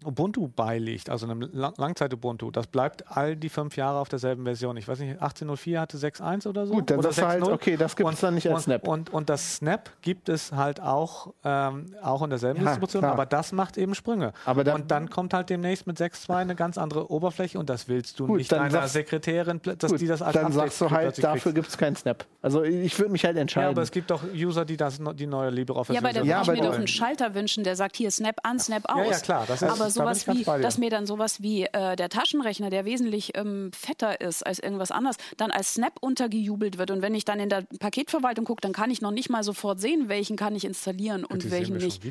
Speaker 3: Ubuntu beiliegt, also einem Langzeit-Ubuntu, das bleibt all die fünf Jahre auf derselben Version. Ich weiß nicht, 1804 hatte 6.1 oder so.
Speaker 1: Gut, dann
Speaker 3: oder
Speaker 1: das halt, okay, das gibt es dann nicht als Snap.
Speaker 3: Und, und, und, das Snap gibt es halt auch, ähm, auch in derselben ja, Distribution, klar. aber das macht eben Sprünge.
Speaker 1: Aber dann,
Speaker 3: und dann kommt halt demnächst mit 6.2 eine ganz andere Oberfläche und das willst du gut, nicht deiner sagst, Sekretärin, dass gut, die das
Speaker 1: als Dann sagst du halt, dafür gibt es keinen Snap. Also ich würde mich halt entscheiden. Ja,
Speaker 3: aber es gibt doch User, die das, die neue LibreOffice
Speaker 4: Ja, aber da würde ja, ich mir doch einen Schalter wünschen, der sagt, hier Snap an, Snap aus. Ja,
Speaker 3: ja klar. Das ist,
Speaker 4: aber sowas wie, dass mir dann sowas wie äh, der Taschenrechner, der wesentlich ähm, fetter ist als irgendwas anderes, dann als Snap untergejubelt wird. Und wenn ich dann in der Paketverwaltung gucke, dann kann ich noch nicht mal sofort sehen, welchen kann ich installieren und welchen nicht.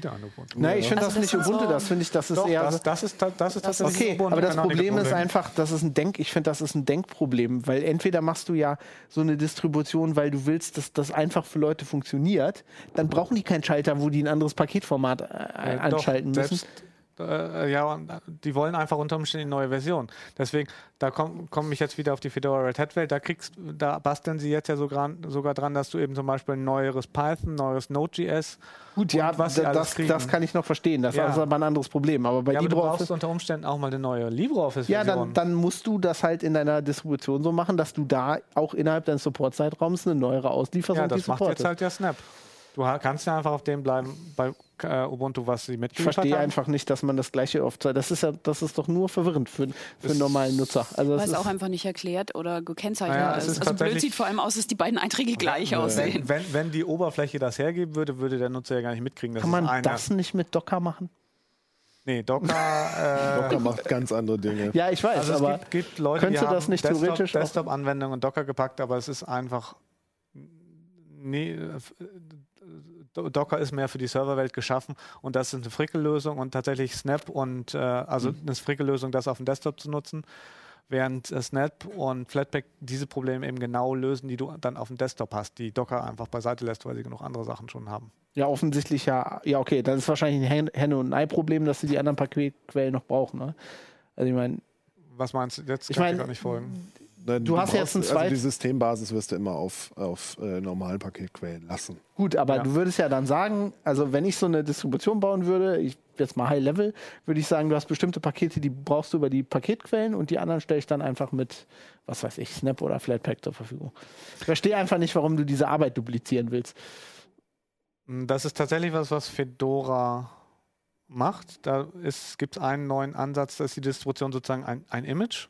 Speaker 1: Nein, ich finde also das, das nicht Ubuntu, das finde ich, das ist
Speaker 3: Doch,
Speaker 1: eher.
Speaker 3: Das, das, ist, das ist tatsächlich
Speaker 1: Okay, Ubuntu, aber das Problem ist einfach, das ist ein Denk, ich finde, das ist ein Denkproblem, weil entweder machst du ja so eine Distribution, weil du willst, dass das einfach für Leute funktioniert, dann brauchen die keinen Schalter, wo die ein anderes Paketformat äh, ja, anschalten doch, müssen. Selbst,
Speaker 3: äh, ja, die wollen einfach unter Umständen eine neue Version. Deswegen, da komme komm ich jetzt wieder auf die Fedora Red Hat Welt. Da kriegst, da basteln sie jetzt ja sogar, sogar dran, dass du eben zum Beispiel ein neueres Python, neues Node.js
Speaker 1: Gut, ja, was das, das kann ich noch verstehen. Das ja. ist aber ein anderes Problem. Aber bei
Speaker 3: ja,
Speaker 1: aber LibreOffice.
Speaker 3: Du brauchst unter Umständen auch mal eine neue LibreOffice-Version.
Speaker 1: Ja, dann, dann, musst du das halt in deiner Distribution so machen, dass du da auch innerhalb deines Support-Zeitraums eine neuere auslieferst.
Speaker 3: Ja, das macht jetzt halt ja Snap. Du kannst ja einfach auf dem bleiben bei äh, Ubuntu, was sie
Speaker 1: Ich
Speaker 3: mitgeliefert
Speaker 1: verstehe
Speaker 3: haben.
Speaker 1: einfach nicht, dass man das gleiche oft Das ist ja, das ist doch nur verwirrend für, für einen normalen Nutzer. Also
Speaker 4: Weil
Speaker 1: das
Speaker 4: es
Speaker 1: ist,
Speaker 4: auch einfach nicht erklärt oder gekennzeichnet
Speaker 3: Naja, es
Speaker 4: ist.
Speaker 3: ist
Speaker 4: Also blöd sieht vor allem aus, dass die beiden Einträge gleich aussehen.
Speaker 3: Wenn, wenn, wenn die Oberfläche das hergeben würde, würde der Nutzer ja gar nicht mitkriegen. dass
Speaker 1: kann man
Speaker 3: es
Speaker 1: das nicht mit Docker machen?
Speaker 3: Nee, Docker. Äh,
Speaker 5: Docker macht ganz andere Dinge.
Speaker 1: Ja, ich weiß,
Speaker 3: also es
Speaker 1: aber
Speaker 3: gibt, gibt Leute, die haben
Speaker 1: das nicht
Speaker 3: Desktop,
Speaker 1: theoretisch auch-
Speaker 3: Desktop-Anwendungen und Docker gepackt, aber es ist einfach. Nee, äh, Docker ist mehr für die Serverwelt geschaffen und das ist eine Frickellösung und tatsächlich Snap und äh, also
Speaker 1: Mhm.
Speaker 3: eine Frickellösung, das auf dem Desktop zu nutzen, während äh, Snap und Flatpak diese Probleme eben genau lösen, die du dann auf dem Desktop hast, die Docker einfach beiseite lässt, weil sie genug andere Sachen schon haben.
Speaker 1: ja, offensichtlich ja. Ja, okay, dann ist wahrscheinlich ein Hen- Henne- und Ei-Problem, dass sie die anderen Paketquellen noch brauchen. Ne? Also ich meine,
Speaker 3: Was meinst du? Jetzt
Speaker 1: Ich
Speaker 3: kann
Speaker 1: mein-
Speaker 3: ich gar nicht folgen.
Speaker 5: Nein,
Speaker 1: Du hast
Speaker 5: brauchst-
Speaker 1: jetzt ein
Speaker 5: Also
Speaker 1: zweit-
Speaker 5: die Systembasis wirst du immer auf, auf äh, normalen Paketquellen lassen.
Speaker 1: Gut, aber
Speaker 3: Ja.
Speaker 1: du würdest ja dann sagen, also wenn ich so eine Distribution bauen würde, ich jetzt mal High Level, würde ich sagen, du hast bestimmte Pakete, die brauchst du über die Paketquellen und die anderen stelle ich dann einfach mit, was weiß ich, Snap oder Flatpak zur Verfügung. Ich verstehe einfach nicht, warum du diese Arbeit duplizieren willst.
Speaker 3: Das ist tatsächlich was, was Fedora macht. Da gibt es einen neuen Ansatz, dass die Distribution sozusagen ein, ein Image.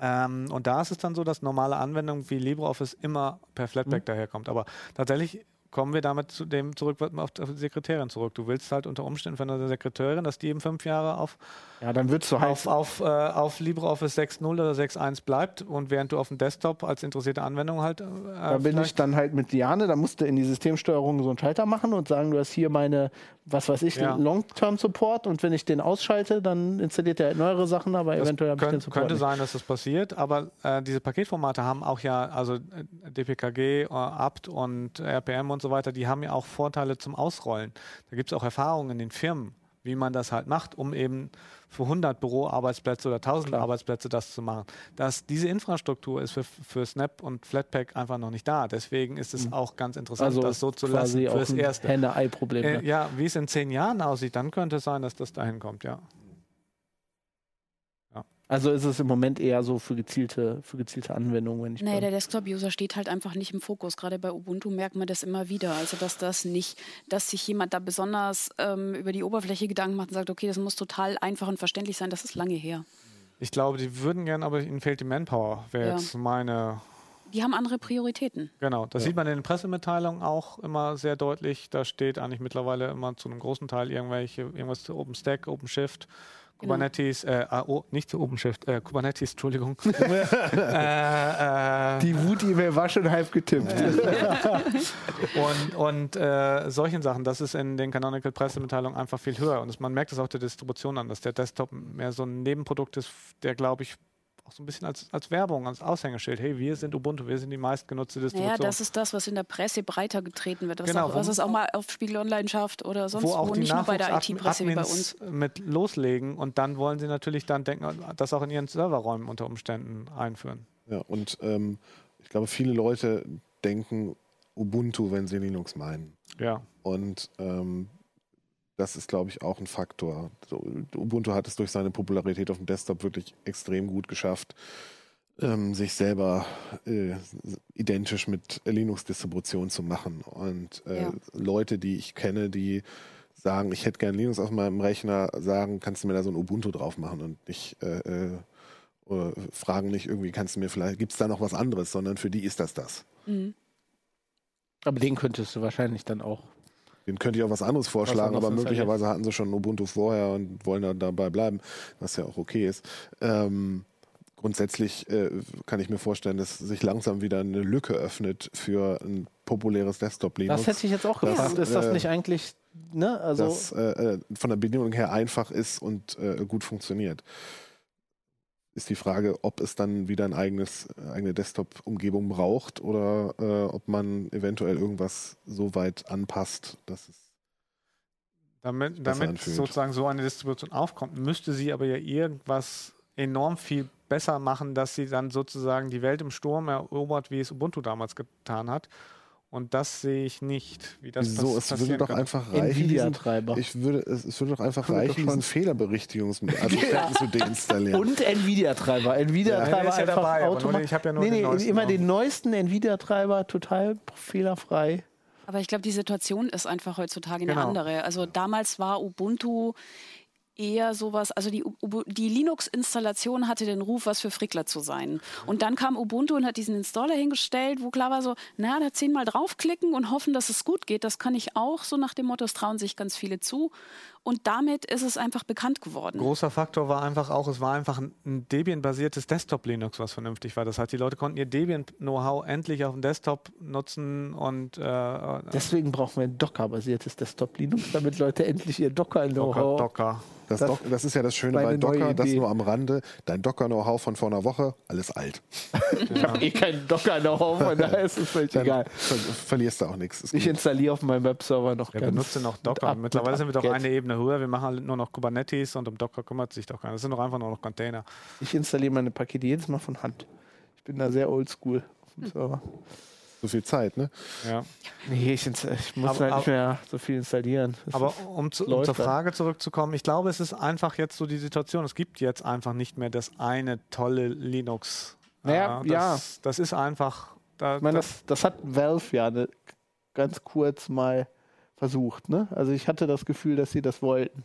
Speaker 3: Ähm, und da ist es dann so, dass normale Anwendungen wie LibreOffice immer per Flatpak daherkommt. Aber tatsächlich kommen wir damit zu dem zurück, auf die Sekretärin zurück. Du willst halt unter Umständen von einer Sekretärin, dass die eben fünf Jahre auf,
Speaker 1: Ja, dann wird es so
Speaker 3: auf, auf, äh, auf LibreOffice 6.0 oder 6.1 bleibt und während du auf dem Desktop als interessierte Anwendung halt. Äh,
Speaker 1: Da bin ich dann halt mit Liane, da musst du in die Systemsteuerung so einen Schalter machen und sagen, du hast hier meine, was weiß ich,
Speaker 3: Ja.
Speaker 1: den Long-Term-Support und wenn ich den ausschalte, dann installiert er halt neuere Sachen, aber
Speaker 3: Das
Speaker 1: eventuell habe ich den Support
Speaker 3: könnte
Speaker 1: nicht.
Speaker 3: sein, dass das passiert, aber äh, diese Paketformate haben auch ja, also äh, DPKG, äh, apt und RPM und so weiter, die haben ja auch Vorteile zum Ausrollen. Da gibt es auch Erfahrungen in den Firmen, wie man das halt macht, um eben für 100 Büroarbeitsplätze oder 1000
Speaker 1: Klar.
Speaker 3: Arbeitsplätze das zu machen. Das, diese Infrastruktur ist für, für Snap und Flatpak einfach noch nicht da. Deswegen ist es auch ganz interessant,
Speaker 1: Also
Speaker 3: das so zu lassen
Speaker 1: quasi auch
Speaker 3: fürs
Speaker 1: ein
Speaker 3: Erste.
Speaker 1: Henne-Ei-Problem.
Speaker 3: Äh,
Speaker 1: ne?
Speaker 3: ja, wie es in zehn Jahren aussieht, dann könnte es sein, dass das dahin kommt, ja.
Speaker 1: Also ist es im Moment eher so für gezielte, für gezielte Anwendungen, wenn ich
Speaker 4: Nee, der Desktop-User steht halt einfach nicht im Fokus. Gerade bei Ubuntu merkt man das immer wieder. Also, dass das nicht, dass sich jemand da besonders ähm, über die Oberfläche Gedanken macht und sagt, okay, das muss total einfach und verständlich sein, das ist lange her.
Speaker 3: Ich glaube, die würden gern, aber ihnen fehlt die Manpower, wäre
Speaker 4: Ja.
Speaker 3: jetzt meine
Speaker 4: Die haben andere Prioritäten.
Speaker 3: Genau, das sieht man in den Pressemitteilungen auch immer sehr deutlich. Da steht eigentlich mittlerweile immer zu einem großen Teil irgendwelche, irgendwas zu OpenStack, OpenShift. Kubernetes, äh, AO, nicht zu OpenShift, äh, Kubernetes, Entschuldigung. äh, äh,
Speaker 1: Die Wut-E-Mail war schon halb getippt.
Speaker 3: und und äh, solchen Sachen, das ist in den Canonical Pressemitteilungen einfach viel höher. Und es, man merkt es auch der Distribution an, dass der Desktop mehr so ein Nebenprodukt ist, der, glaube ich, auch so ein bisschen als, als Werbung, als Aushängeschild, hey, wir sind Ubuntu, wir sind die meistgenutzte Distribution.
Speaker 4: Naja, das ist das, was in der Presse breiter getreten wird, was,
Speaker 3: Genau,
Speaker 4: auch, was
Speaker 3: wo-
Speaker 4: es auch mal auf Spiegel Online schafft oder sonst
Speaker 3: wo
Speaker 4: wo,
Speaker 3: auch die
Speaker 4: nicht nur bei der IT-Presse wie bei uns.
Speaker 3: mit loslegen und dann wollen sie natürlich dann denken, das auch in ihren Serverräumen unter Umständen einführen.
Speaker 5: Ja, und ähm, ich glaube, viele Leute denken Ubuntu, wenn sie Linux meinen.
Speaker 3: Ja.
Speaker 5: Und ähm, das ist, glaube ich, auch ein Faktor. Ubuntu hat es durch seine Popularität auf dem Desktop wirklich extrem gut geschafft, ähm, sich selber äh, identisch mit Linux-Distribution zu machen. Und äh,
Speaker 4: Ja.
Speaker 5: Leute, die ich kenne, die sagen, ich hätte gerne Linux auf meinem Rechner, sagen, kannst du mir da so ein Ubuntu drauf machen und nicht äh, äh, oder fragen nicht irgendwie, kannst du mir vielleicht, gibt es da noch was anderes, sondern für die ist das das.
Speaker 4: Mhm.
Speaker 1: Aber den könntest du wahrscheinlich dann auch.
Speaker 5: Den könnte ich auch was anderes vorschlagen,
Speaker 1: anderes
Speaker 5: aber möglicherweise hatten sie schon Ubuntu vorher und wollen dann dabei bleiben, was ja auch okay ist. Ähm, grundsätzlich äh, kann ich mir vorstellen, dass sich langsam wieder eine Lücke öffnet für ein populäres Desktop-Linux.
Speaker 1: Das hätte ich jetzt auch
Speaker 5: Das,
Speaker 1: gefragt. ist das
Speaker 5: äh,
Speaker 1: nicht eigentlich, ne? Also,
Speaker 5: das äh, äh, von der Bedienung her einfach ist und äh, gut funktioniert. Ist die Frage, ob es dann wieder ein eigenes, äh, eigene Desktop-Umgebung braucht oder äh, ob man eventuell irgendwas so weit anpasst, dass es
Speaker 3: Damit, damit sozusagen so eine Distribution aufkommt, müsste sie aber ja irgendwas enorm viel besser machen, dass sie dann sozusagen die Welt im Sturm erobert, wie es Ubuntu damals getan hat. Und das sehe ich nicht, wie das
Speaker 5: so, es würde doch
Speaker 3: könnte.
Speaker 5: einfach reichen, diesen, ich würde, es, es würde doch einfach
Speaker 1: Würde doch
Speaker 5: reichen,
Speaker 1: schon-
Speaker 5: diesen Fehlerberichtigungsassistenten zu deinstallieren.
Speaker 1: Und Nvidia-Treiber. Nvidia-Treiber
Speaker 3: Ja, ist ja
Speaker 1: einfach
Speaker 3: dabei, ich ja nur
Speaker 1: nee,
Speaker 3: den
Speaker 1: nee,
Speaker 3: neuesten
Speaker 1: immer
Speaker 3: noch.
Speaker 1: den neuesten Nvidia-Treiber, total fehlerfrei.
Speaker 4: Aber ich glaube, die Situation ist einfach heutzutage eine
Speaker 3: Genau.
Speaker 4: andere. Also damals war Ubuntu eher sowas, also die, die Linux-Installation hatte den Ruf, was für Frickler zu sein. Und dann kam Ubuntu und hat diesen Installer hingestellt, wo klar war so, na, da zehnmal draufklicken und hoffen, dass es gut geht. Das kann ich auch, so nach dem Motto, es trauen sich ganz viele zu. Und damit ist es einfach bekannt geworden.
Speaker 3: Großer Faktor war einfach auch, es war einfach ein- Debian-basiertes Desktop-Linux, was vernünftig war. Das heißt, die Leute konnten ihr Debian-Know-how endlich auf dem Desktop nutzen und äh,
Speaker 1: Deswegen brauchen wir ein Docker-basiertes Desktop-Linux, damit Leute endlich ihr Docker-Know-how.
Speaker 3: Docker, Docker.
Speaker 5: Das,
Speaker 1: Das-
Speaker 5: das ist ja das Schöne bei Docker, das nur am Rande. Dein Docker-Know-how von vor einer Woche, alles alt.
Speaker 1: Ich habe eh keinen Docker-Know-how, von daher ist es völlig
Speaker 5: Dann
Speaker 1: egal.
Speaker 5: ver verlierst du auch nichts.
Speaker 1: Ich
Speaker 5: gut.
Speaker 1: installiere auf meinem Webserver noch
Speaker 3: Wir
Speaker 1: ganz
Speaker 3: benutzen noch Docker. Mittlerweile
Speaker 1: mit
Speaker 3: sind wir doch eine Ebene höher. Wir machen halt nur noch Kubernetes und um Docker kümmert sich doch keiner. Das sind doch einfach nur noch Container.
Speaker 1: Ich installiere meine Pakete jedes Mal von Hand. Ich bin da sehr oldschool auf dem Server.
Speaker 5: so viel Zeit, ne?
Speaker 3: Ja.
Speaker 1: Nee, ich, ich muss
Speaker 3: Aber-
Speaker 1: halt nicht mehr so viel installieren. Das
Speaker 3: Aber um, zu, um zur
Speaker 1: dann.
Speaker 3: Frage zurückzukommen, ich glaube, es ist einfach jetzt so die Situation, es gibt jetzt einfach nicht mehr das eine tolle Linux.
Speaker 1: Naja,
Speaker 3: Äh,
Speaker 1: ja.
Speaker 3: das, das ist einfach. Da,
Speaker 1: ich meine,
Speaker 3: das,
Speaker 1: das, das hat Valve ja ne, ganz kurz mal versucht. Ne? Also ich hatte das Gefühl, dass sie das wollten.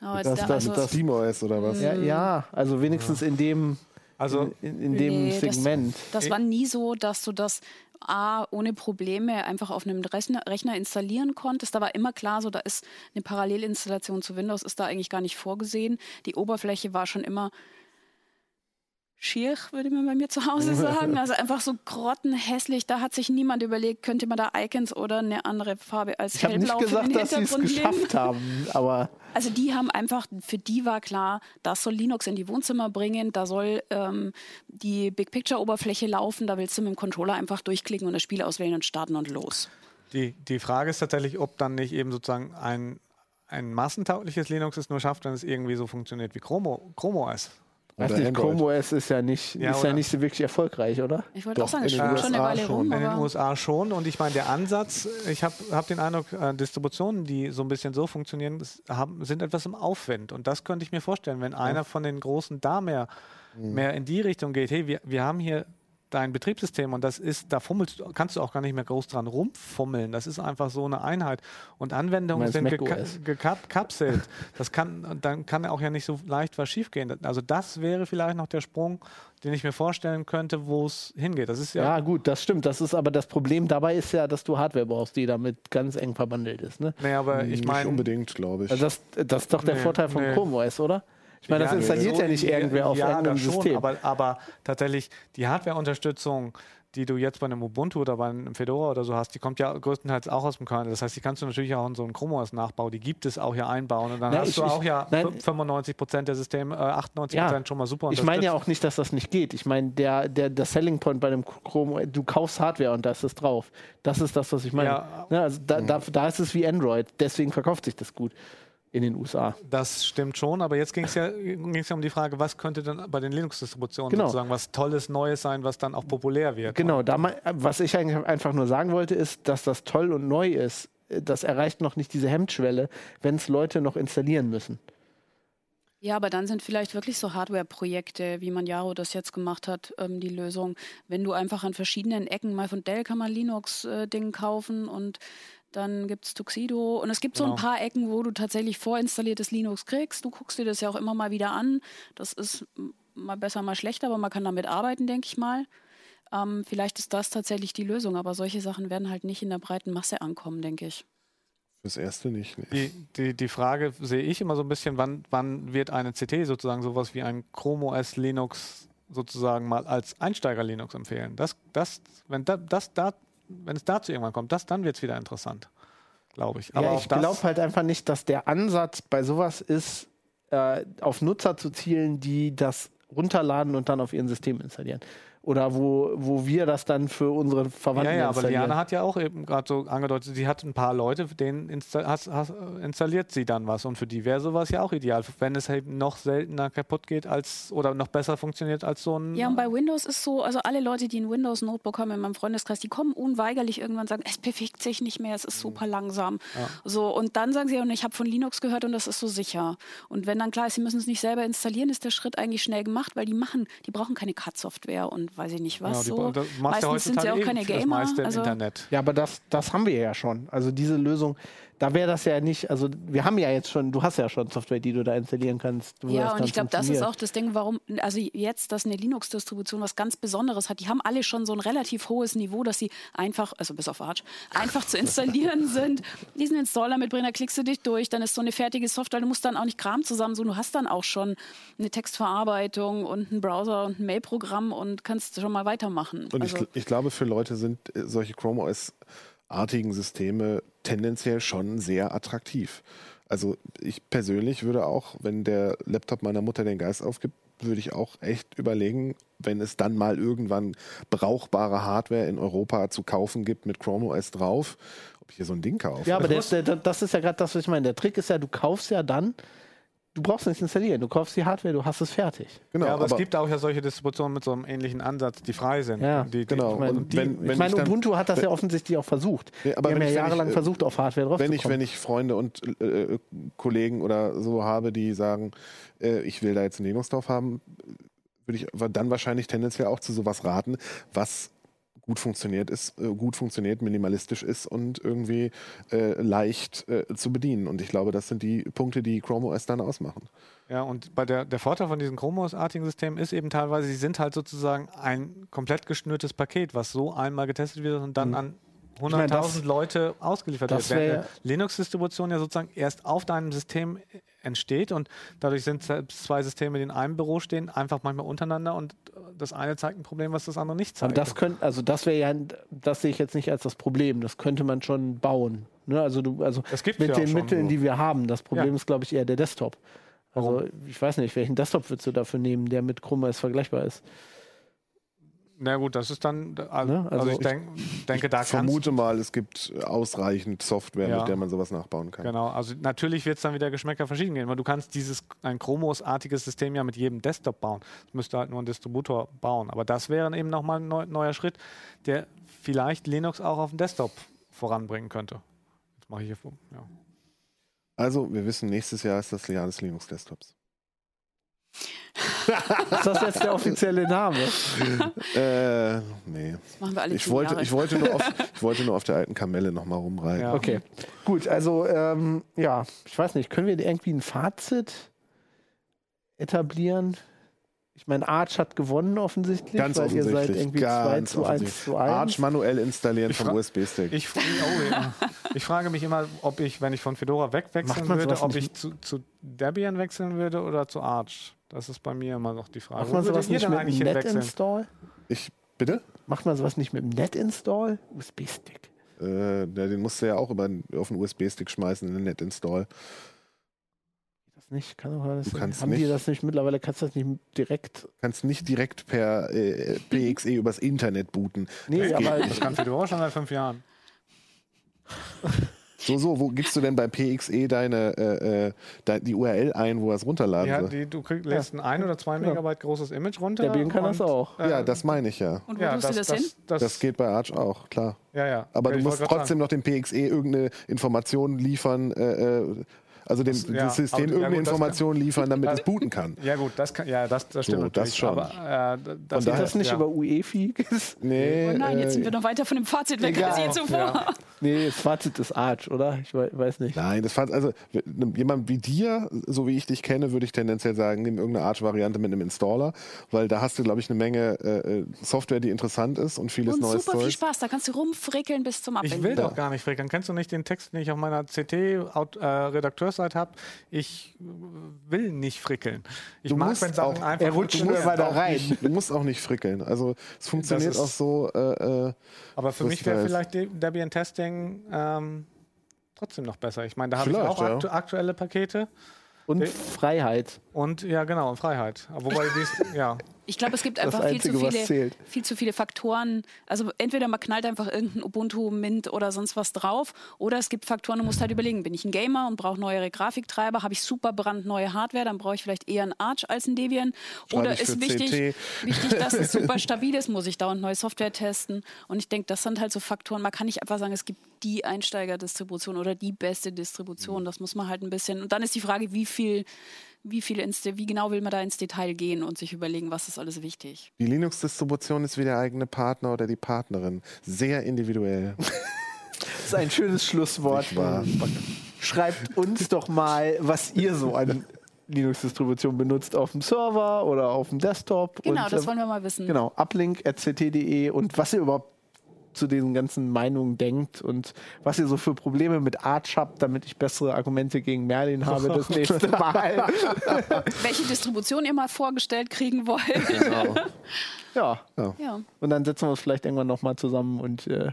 Speaker 4: Aber jetzt
Speaker 1: Das-
Speaker 4: da,
Speaker 1: das-
Speaker 4: also,
Speaker 5: Das SteamOS oder was?
Speaker 1: Ja, ja also wenigstens in dem,
Speaker 3: also,
Speaker 1: in, in, in dem
Speaker 4: Nee, das-
Speaker 1: Segment.
Speaker 4: Das war nie so, dass du das A, ohne Probleme einfach auf einem Rechner, Rechner installieren konntest. Da war immer klar, so da ist eine Parallelinstallation zu Windows, ist da eigentlich gar nicht vorgesehen. Die Oberfläche war schon immer schier, würde man bei mir zu Hause sagen. Also einfach so grottenhässlich. Da hat sich niemand überlegt, könnte man da Icons oder eine andere Farbe als
Speaker 1: Ich habe nicht
Speaker 4: hellblau für
Speaker 1: gesagt,
Speaker 4: den
Speaker 1: dass sie es
Speaker 4: Hintergrund legen.
Speaker 1: geschafft haben, aber
Speaker 4: Also die haben einfach, für die war klar, das soll Linux in die Wohnzimmer bringen, da soll ähm, die Big Picture Oberfläche laufen, da willst du mit dem Controller einfach durchklicken und das Spiel auswählen und starten und los.
Speaker 3: die, die Frage ist tatsächlich, ob dann nicht eben sozusagen ein, ein massentaugliches Linux es nur schafft, wenn es irgendwie so funktioniert wie Chrome, Chrome OS.
Speaker 1: Weiß nicht. Chrome OS ist ja nicht,
Speaker 3: Ja,
Speaker 1: ist ja nicht so wirklich erfolgreich, oder?
Speaker 4: Ich wollte auch sagen,
Speaker 5: in
Speaker 4: es
Speaker 5: den
Speaker 4: schon, schon eine
Speaker 5: USA
Speaker 4: Weile
Speaker 5: schon.
Speaker 4: rum,
Speaker 3: In den USA schon. Und ich meine, der Ansatz, ich habe hab den Eindruck, äh, Distributionen, die so ein bisschen so funktionieren, haben, sind etwas im Aufwind. Und das könnte ich mir vorstellen, wenn einer von den Großen da mehr, mehr in die Richtung geht, hey, wir, wir haben hier dein Betriebssystem und das ist, da fummelst du, kannst du auch gar nicht mehr groß dran rumfummeln. Das ist einfach so eine Einheit. Und Anwendungen sind geka gekapselt. Das kann, dann kann auch ja nicht so leicht was schiefgehen. Also das wäre vielleicht noch der Sprung, den ich mir vorstellen könnte, wo es hingeht. Das ist ja,
Speaker 1: Ja, gut, das stimmt. Das ist aber das Problem dabei ist ja, dass du Hardware brauchst, die damit ganz eng verbandelt ist. Ne?
Speaker 3: nee, aber ich
Speaker 5: Nicht
Speaker 3: meine,
Speaker 5: unbedingt, glaube ich.
Speaker 1: Also das, das ist doch der
Speaker 3: Nee,
Speaker 1: Vorteil von
Speaker 3: nee.
Speaker 1: Chrome OS, oder? Ich meine, das installiert ja nicht irgendwer auf
Speaker 3: ja,
Speaker 1: irgendeinem
Speaker 3: das schon,
Speaker 1: System.
Speaker 3: Aber, aber tatsächlich die Hardware-Unterstützung, die du jetzt bei einem Ubuntu oder bei einem Fedora oder so hast, die kommt ja größtenteils auch aus dem Kernel. Das heißt, die kannst du natürlich auch in so einen Chrome OS-Nachbau, die gibt es auch hier einbauen. Und dann
Speaker 1: Na,
Speaker 3: hast
Speaker 1: ich-
Speaker 3: du auch
Speaker 1: ich-
Speaker 3: ja
Speaker 1: nein.
Speaker 3: 95 Prozent der Systeme, äh, 98 Prozent schon mal super
Speaker 1: Ich meine ja auch nicht, dass das nicht geht. Ich meine, der, der, der Selling Point bei dem Chrome, du kaufst Hardware und da ist es drauf. Das ist das, was ich meine.
Speaker 3: Ja.
Speaker 1: Ne, also da, da, da ist es wie Android. Deswegen verkauft sich das gut in den USA.
Speaker 3: Das stimmt schon, aber jetzt ging es ja, ging's ja um die Frage, was könnte dann bei den Linux-Distributionen
Speaker 1: Genau.
Speaker 3: sozusagen was Tolles, Neues sein, was dann auch populär wird.
Speaker 1: Genau, da, mei- was ich eigentlich einfach nur sagen wollte, ist, dass das toll und neu ist. Das erreicht noch nicht diese Hemmschwelle, wenn es Leute noch installieren müssen.
Speaker 4: Ja, aber dann sind vielleicht wirklich so Hardware-Projekte, wie man Jaro das jetzt gemacht hat, ähm, die Lösung. Wenn du einfach an verschiedenen Ecken, mal von Dell kann man Linux-Ding kaufen und dann gibt es Tuxedo. Und es gibt so ein
Speaker 3: Genau.
Speaker 4: paar Ecken, wo du tatsächlich vorinstalliertes Linux kriegst. Du guckst dir das ja auch immer mal wieder an. Das ist mal besser, mal schlechter, aber man kann damit arbeiten, denke ich mal. Ähm, vielleicht ist das tatsächlich die Lösung, aber solche Sachen werden halt nicht in der breiten Masse ankommen, denke ich.
Speaker 5: Fürs Erste nicht. Nee.
Speaker 3: Die, die, die Frage sehe ich immer so ein bisschen, wann, wann wird eine CT sozusagen sowas wie ein Chrome OS Linux sozusagen mal als Einsteiger-Linux empfehlen. Das, das, wenn, da, das, da, wenn es dazu irgendwann kommt, das, dann wird es wieder interessant, glaube ich. Aber
Speaker 1: ja, ich glaube halt einfach nicht, dass der Ansatz bei sowas ist, äh, auf Nutzer zu zielen, die das runterladen und dann auf ihren System installieren. Oder wo, wo wir das dann für unsere Verwandten
Speaker 3: Ja, ja, aber
Speaker 1: installieren.
Speaker 3: Liana hat ja auch eben gerade so angedeutet, sie hat ein paar Leute, denen insta has, has, installiert sie dann was und für die wäre sowas ja auch ideal, wenn es eben noch seltener kaputt geht als oder noch besser funktioniert als so ein.
Speaker 4: Ja, und bei Windows ist so, also alle Leute, die ein Windows-Notebook haben in meinem Freundeskreis, die kommen unweigerlich irgendwann und sagen, es bewegt sich nicht mehr, es ist super langsam. So, und dann sagen sie, und ich habe von Linux gehört und das ist so sicher. Und wenn dann klar ist, sie müssen es nicht selber installieren, ist der Schritt eigentlich schnell gemacht, weil die machen, die brauchen keine CAD-Software und weiß ich nicht was.
Speaker 3: Genau, die-
Speaker 4: so. Meistens sind sie
Speaker 3: heutzutage
Speaker 4: auch
Speaker 3: eh
Speaker 4: keine Gamer. Also,
Speaker 3: Internet.
Speaker 1: Ja, aber das, das haben wir ja schon. Also diese Lösung, da wäre das ja nicht, also wir haben ja jetzt schon, du hast ja schon Software, die du da installieren kannst. wo
Speaker 4: ja,
Speaker 1: das
Speaker 4: und ich glaube, das ist auch das Ding, warum, also jetzt, dass eine Linux-Distribution was ganz Besonderes hat. Die haben alle schon so ein relativ hohes Niveau, dass sie einfach, also bis auf Arch, einfach zu installieren sind. Diesen Installer mitbringen, da klickst du dich durch, dann ist so eine fertige Software. Du musst dann auch nicht Kram zusammensuchen. Du hast dann auch schon eine Textverarbeitung und einen Browser und ein Mailprogramm und kannst schon mal weitermachen.
Speaker 5: Und
Speaker 4: also,
Speaker 5: ich, ich glaube, für Leute sind äh, solche Chrome OS-artigen Systeme tendenziell schon sehr attraktiv. Also ich persönlich würde auch, wenn der Laptop meiner Mutter den Geist aufgibt, würde ich auch echt überlegen, wenn es dann mal irgendwann brauchbare Hardware in Europa zu kaufen gibt mit Chrome OS drauf, ob ich hier so ein Ding kaufe.
Speaker 1: Ja, aber
Speaker 3: Das
Speaker 1: der, der, das ist ja gerade das, was ich meine. Der Trick ist ja, du kaufst ja dann, du brauchst nichts installieren. Du kaufst die Hardware, du hast es fertig.
Speaker 5: genau,
Speaker 3: ja, aber, es gibt auch ja solche Distributionen mit so einem ähnlichen Ansatz, die frei sind.
Speaker 1: Ja,
Speaker 3: die, die,
Speaker 5: genau.
Speaker 1: Ich meine,
Speaker 5: wenn- wenn
Speaker 1: ich meine
Speaker 5: ich dann-
Speaker 1: Ubuntu hat das ja offensichtlich auch versucht.
Speaker 5: Nee, aber
Speaker 1: die haben
Speaker 5: wenn
Speaker 1: ja
Speaker 5: ich- wenn ich,
Speaker 1: jahrelang
Speaker 5: äh,
Speaker 1: versucht, auf Hardware drauf
Speaker 5: wenn
Speaker 1: zu
Speaker 5: ich,
Speaker 1: kommen.
Speaker 5: wenn ich Freunde und äh, Kollegen oder so habe, die sagen, äh, ich will da jetzt einen Linux drauf haben, würde ich aber dann wahrscheinlich tendenziell auch zu sowas raten, was gut funktioniert ist, äh, gut funktioniert, minimalistisch ist und irgendwie äh, leicht äh, zu bedienen. Und ich glaube, das sind die Punkte, die Chrome OS dann ausmachen.
Speaker 3: Ja, und bei der, der Vorteil von diesen Chromos-artigen Systemen ist eben teilweise, sie sind halt sozusagen ein komplett geschnürtes Paket, was so einmal getestet wird und dann
Speaker 1: Mhm.
Speaker 3: an 100.000
Speaker 1: das-
Speaker 3: Leute ausgeliefert
Speaker 1: das
Speaker 3: eine Linux-Distribution ja sozusagen erst auf deinem System entsteht und dadurch sind zwei Systeme, die in einem Büro stehen, einfach manchmal untereinander und das eine zeigt ein Problem, was das andere nicht
Speaker 1: Aber
Speaker 3: zeigt.
Speaker 1: das könnte, also das wäre ja, das sehe ich jetzt nicht als das Problem. Das könnte man schon bauen. Ne? Also du, also mit
Speaker 3: ja
Speaker 1: den
Speaker 3: schon
Speaker 1: Mitteln,
Speaker 3: so.
Speaker 1: die wir haben. Das Problem
Speaker 3: Ja.
Speaker 1: ist, glaube ich, eher der Desktop. Also
Speaker 3: Warum?
Speaker 1: ich weiß nicht, welchen Desktop würdest du dafür nehmen, der mit Chrome OS vergleichbar ist.
Speaker 3: Na gut, das ist dann, also,
Speaker 1: Ne?
Speaker 3: also, ich
Speaker 1: ich
Speaker 3: denk, denke, da
Speaker 5: Ich vermute mal, es gibt ausreichend Software,
Speaker 3: Ja.
Speaker 5: mit der man sowas nachbauen kann.
Speaker 3: Genau, also natürlich wird es dann wieder Geschmäcker verschieden gehen, weil du kannst dieses ein Chromos-artiges System ja mit jedem Desktop bauen. Das müsste halt nur ein Distributor bauen. Aber das wäre eben nochmal ein neu, neuer Schritt, der vielleicht Linux auch auf dem Desktop voranbringen könnte. Jetzt mache ich hier vor. Ja.
Speaker 5: Also, wir wissen, nächstes Jahr ist das Jahr des Linux-Desktops.
Speaker 1: Ist das jetzt der offizielle Name?
Speaker 5: äh, nee.
Speaker 4: das machen wir alle
Speaker 5: Ich wollte,
Speaker 4: Jahre.
Speaker 5: ich, wollte nur auf, ich wollte nur auf der alten Kamelle nochmal rumreiten.
Speaker 3: Ja.
Speaker 1: Okay, gut. Also ähm, ja, ich weiß nicht, können wir irgendwie ein Fazit etablieren? Ich meine, Arch hat gewonnen offensichtlich,
Speaker 5: Ganz
Speaker 1: weil ihr seid
Speaker 5: offensichtlich.
Speaker 1: irgendwie 2
Speaker 5: Ganz
Speaker 1: zu 1
Speaker 5: offensichtlich.
Speaker 1: zu 1.
Speaker 5: Arch manuell installieren
Speaker 3: Ich
Speaker 5: vom USB-Stick.
Speaker 3: Ich, oh, ja. ich frage mich immer, ob ich, wenn ich von Fedora wegwechseln würde, ob
Speaker 1: nicht-
Speaker 3: ich zu, zu Debian wechseln würde oder zu Arch. Das ist bei mir immer noch die Frage.
Speaker 1: Macht man sowas nicht mit
Speaker 3: hinwechseln?
Speaker 1: Net-Install?
Speaker 5: Ich, bitte?
Speaker 1: Macht man sowas nicht mit dem Net-Install? USB-Stick.
Speaker 5: Äh, den musst du ja auch über, auf einen USB-Stick schmeißen in den Net-Install.
Speaker 1: Das nicht? Kann doch alles
Speaker 5: Du kannst
Speaker 1: Haben die
Speaker 5: nicht.
Speaker 1: das nicht mittlerweile? Kannst du das nicht direkt?
Speaker 5: Kannst nicht direkt per äh, PXE übers Internet booten.
Speaker 1: Nee,
Speaker 5: Das geht
Speaker 1: aber
Speaker 3: Das kann Fedora schon seit fünf Jahren.
Speaker 5: So, so, wo gibst du denn bei PXE deine, äh, äh, de, die URL ein, wo er es runterladen
Speaker 3: Ja,
Speaker 5: soll?
Speaker 3: die, du krieg, lädst ein ein oder zwei. Megabyte großes Image runter.
Speaker 1: Debian kann das auch.
Speaker 3: äh,
Speaker 5: ja, das meine ich ja.
Speaker 4: Und wo
Speaker 3: ja,
Speaker 4: tust du das, hin?
Speaker 3: Das,
Speaker 5: Das geht bei Arch auch, klar.
Speaker 3: Ja, ja.
Speaker 5: Aber
Speaker 3: Ja,
Speaker 5: du musst trotzdem noch dem PXE irgendeine Information liefern, äh, äh, also dem,
Speaker 3: Das- ja,
Speaker 5: System
Speaker 3: aber- ja
Speaker 5: irgendeine
Speaker 3: gut, das
Speaker 5: Information liefern, damit
Speaker 3: das-
Speaker 5: es booten kann.
Speaker 3: Ja, gut, das kann, ja, das, das stimmt
Speaker 5: So, das
Speaker 3: natürlich.
Speaker 5: schon.
Speaker 3: Aber, äh, das
Speaker 1: Geht das nicht
Speaker 3: ja.
Speaker 1: über UEFI?
Speaker 5: Nee,
Speaker 4: Oh nein, jetzt
Speaker 5: äh,
Speaker 4: sind wir noch weiter von dem Fazit weg als je zuvor.
Speaker 3: Ja.
Speaker 1: nee, das Fazit ist Arch, oder? Ich wei- weiß nicht.
Speaker 5: Nein, das fand also jemand wie dir, so wie ich dich kenne, würde ich tendenziell sagen, nimm irgendeine Arch-Variante mit einem Installer, weil da hast du, glaube ich, eine Menge äh, äh, Software, die interessant ist und vieles
Speaker 4: Und
Speaker 5: neues
Speaker 4: super viel
Speaker 5: Zeug.
Speaker 4: Spaß, da kannst du rumfrickeln bis zum Abwinken.
Speaker 3: Ich will doch gar nicht frickern. Kennst du nicht den Text, den ich auf meiner CT-Redakteursseite habe? Ich äh, will nicht frickeln. Ich
Speaker 5: Du
Speaker 3: mag,
Speaker 5: musst
Speaker 3: wenn Sachen
Speaker 5: auch-
Speaker 3: einfach
Speaker 1: er rutscht nur weiter
Speaker 5: auch
Speaker 1: rein.
Speaker 5: Nicht, du musst auch nicht frickeln. Also es funktioniert
Speaker 3: ist-
Speaker 5: auch so. Äh, äh,
Speaker 3: Aber für mich wäre vielleicht De- Debian Testing ähm, trotzdem noch besser. Ich meine, da habe ich auch
Speaker 5: ja.
Speaker 3: aktu aktuelle Pakete
Speaker 1: Und Freiheit.
Speaker 3: und ja, genau, und Freiheit. Wobei dies, ja.
Speaker 4: Ich glaube, es gibt einfach viel zu,
Speaker 1: Einzige,
Speaker 4: viele, viel zu viele Faktoren. Also entweder man knallt einfach irgendein Ubuntu, Mint oder sonst was drauf, oder es gibt Faktoren, du musst halt überlegen, bin ich ein Gamer und brauche neuere Grafiktreiber, habe ich super brandneue Hardware, dann brauche ich vielleicht eher ein Arch als ein Debian.
Speaker 5: Schreibe
Speaker 4: Oder ist wichtig, wichtig, dass es super stabil ist, muss ich dauernd neue Software testen. Und ich denke, das sind halt so Faktoren, man kann nicht einfach sagen, es gibt die Einsteigerdistribution oder die beste Distribution. Das muss man halt ein bisschen. Und dann ist die Frage, wie viel wie viel ins, wie genau will man da ins Detail gehen und sich überlegen, was ist alles wichtig.
Speaker 5: Die Linux-Distribution ist wie der eigene Partner oder die Partnerin. Sehr individuell.
Speaker 1: Das ist ein schönes Schlusswort. Schreibt uns doch mal, was ihr so an Linux-Distribution benutzt auf dem Server oder auf dem Desktop.
Speaker 4: Genau,
Speaker 1: und,
Speaker 4: das
Speaker 1: äh,
Speaker 4: wollen wir mal wissen.
Speaker 1: Genau, uplink.ct.de und was ihr überhaupt zu diesen ganzen Meinungen denkt und was ihr so für Probleme mit Arch habt, damit ich bessere Argumente gegen Merlin habe das nächste Mal.
Speaker 4: Welche Distribution ihr mal vorgestellt kriegen wollt.
Speaker 5: Genau.
Speaker 1: ja,
Speaker 4: ja.
Speaker 1: und dann setzen wir uns vielleicht irgendwann nochmal zusammen und äh,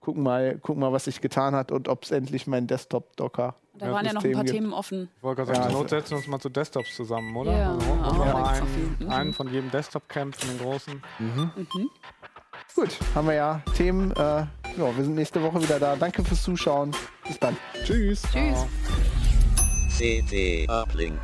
Speaker 1: gucken, mal, gucken mal, was sich getan hat und ob es endlich mein Desktop-Docker
Speaker 4: Da waren ja noch ein paar
Speaker 1: gibt.
Speaker 4: Themen offen.
Speaker 3: Ich wollte gerade sagen,
Speaker 1: Ja,
Speaker 3: zur Not
Speaker 1: also-
Speaker 3: setzen wir uns mal zu Desktops zusammen, oder?
Speaker 4: Ja,
Speaker 3: Also
Speaker 4: mal
Speaker 3: einen,
Speaker 4: Mhm.
Speaker 3: einen von jedem Desktop-Camp, von den großen.
Speaker 1: Gut, haben wir ja Themen. Äh, ja, wir sind nächste Woche wieder da. Danke fürs Zuschauen. Bis dann.
Speaker 5: Tschüss.
Speaker 4: Tschüss.
Speaker 3: Ciao.
Speaker 2: CT Uplink.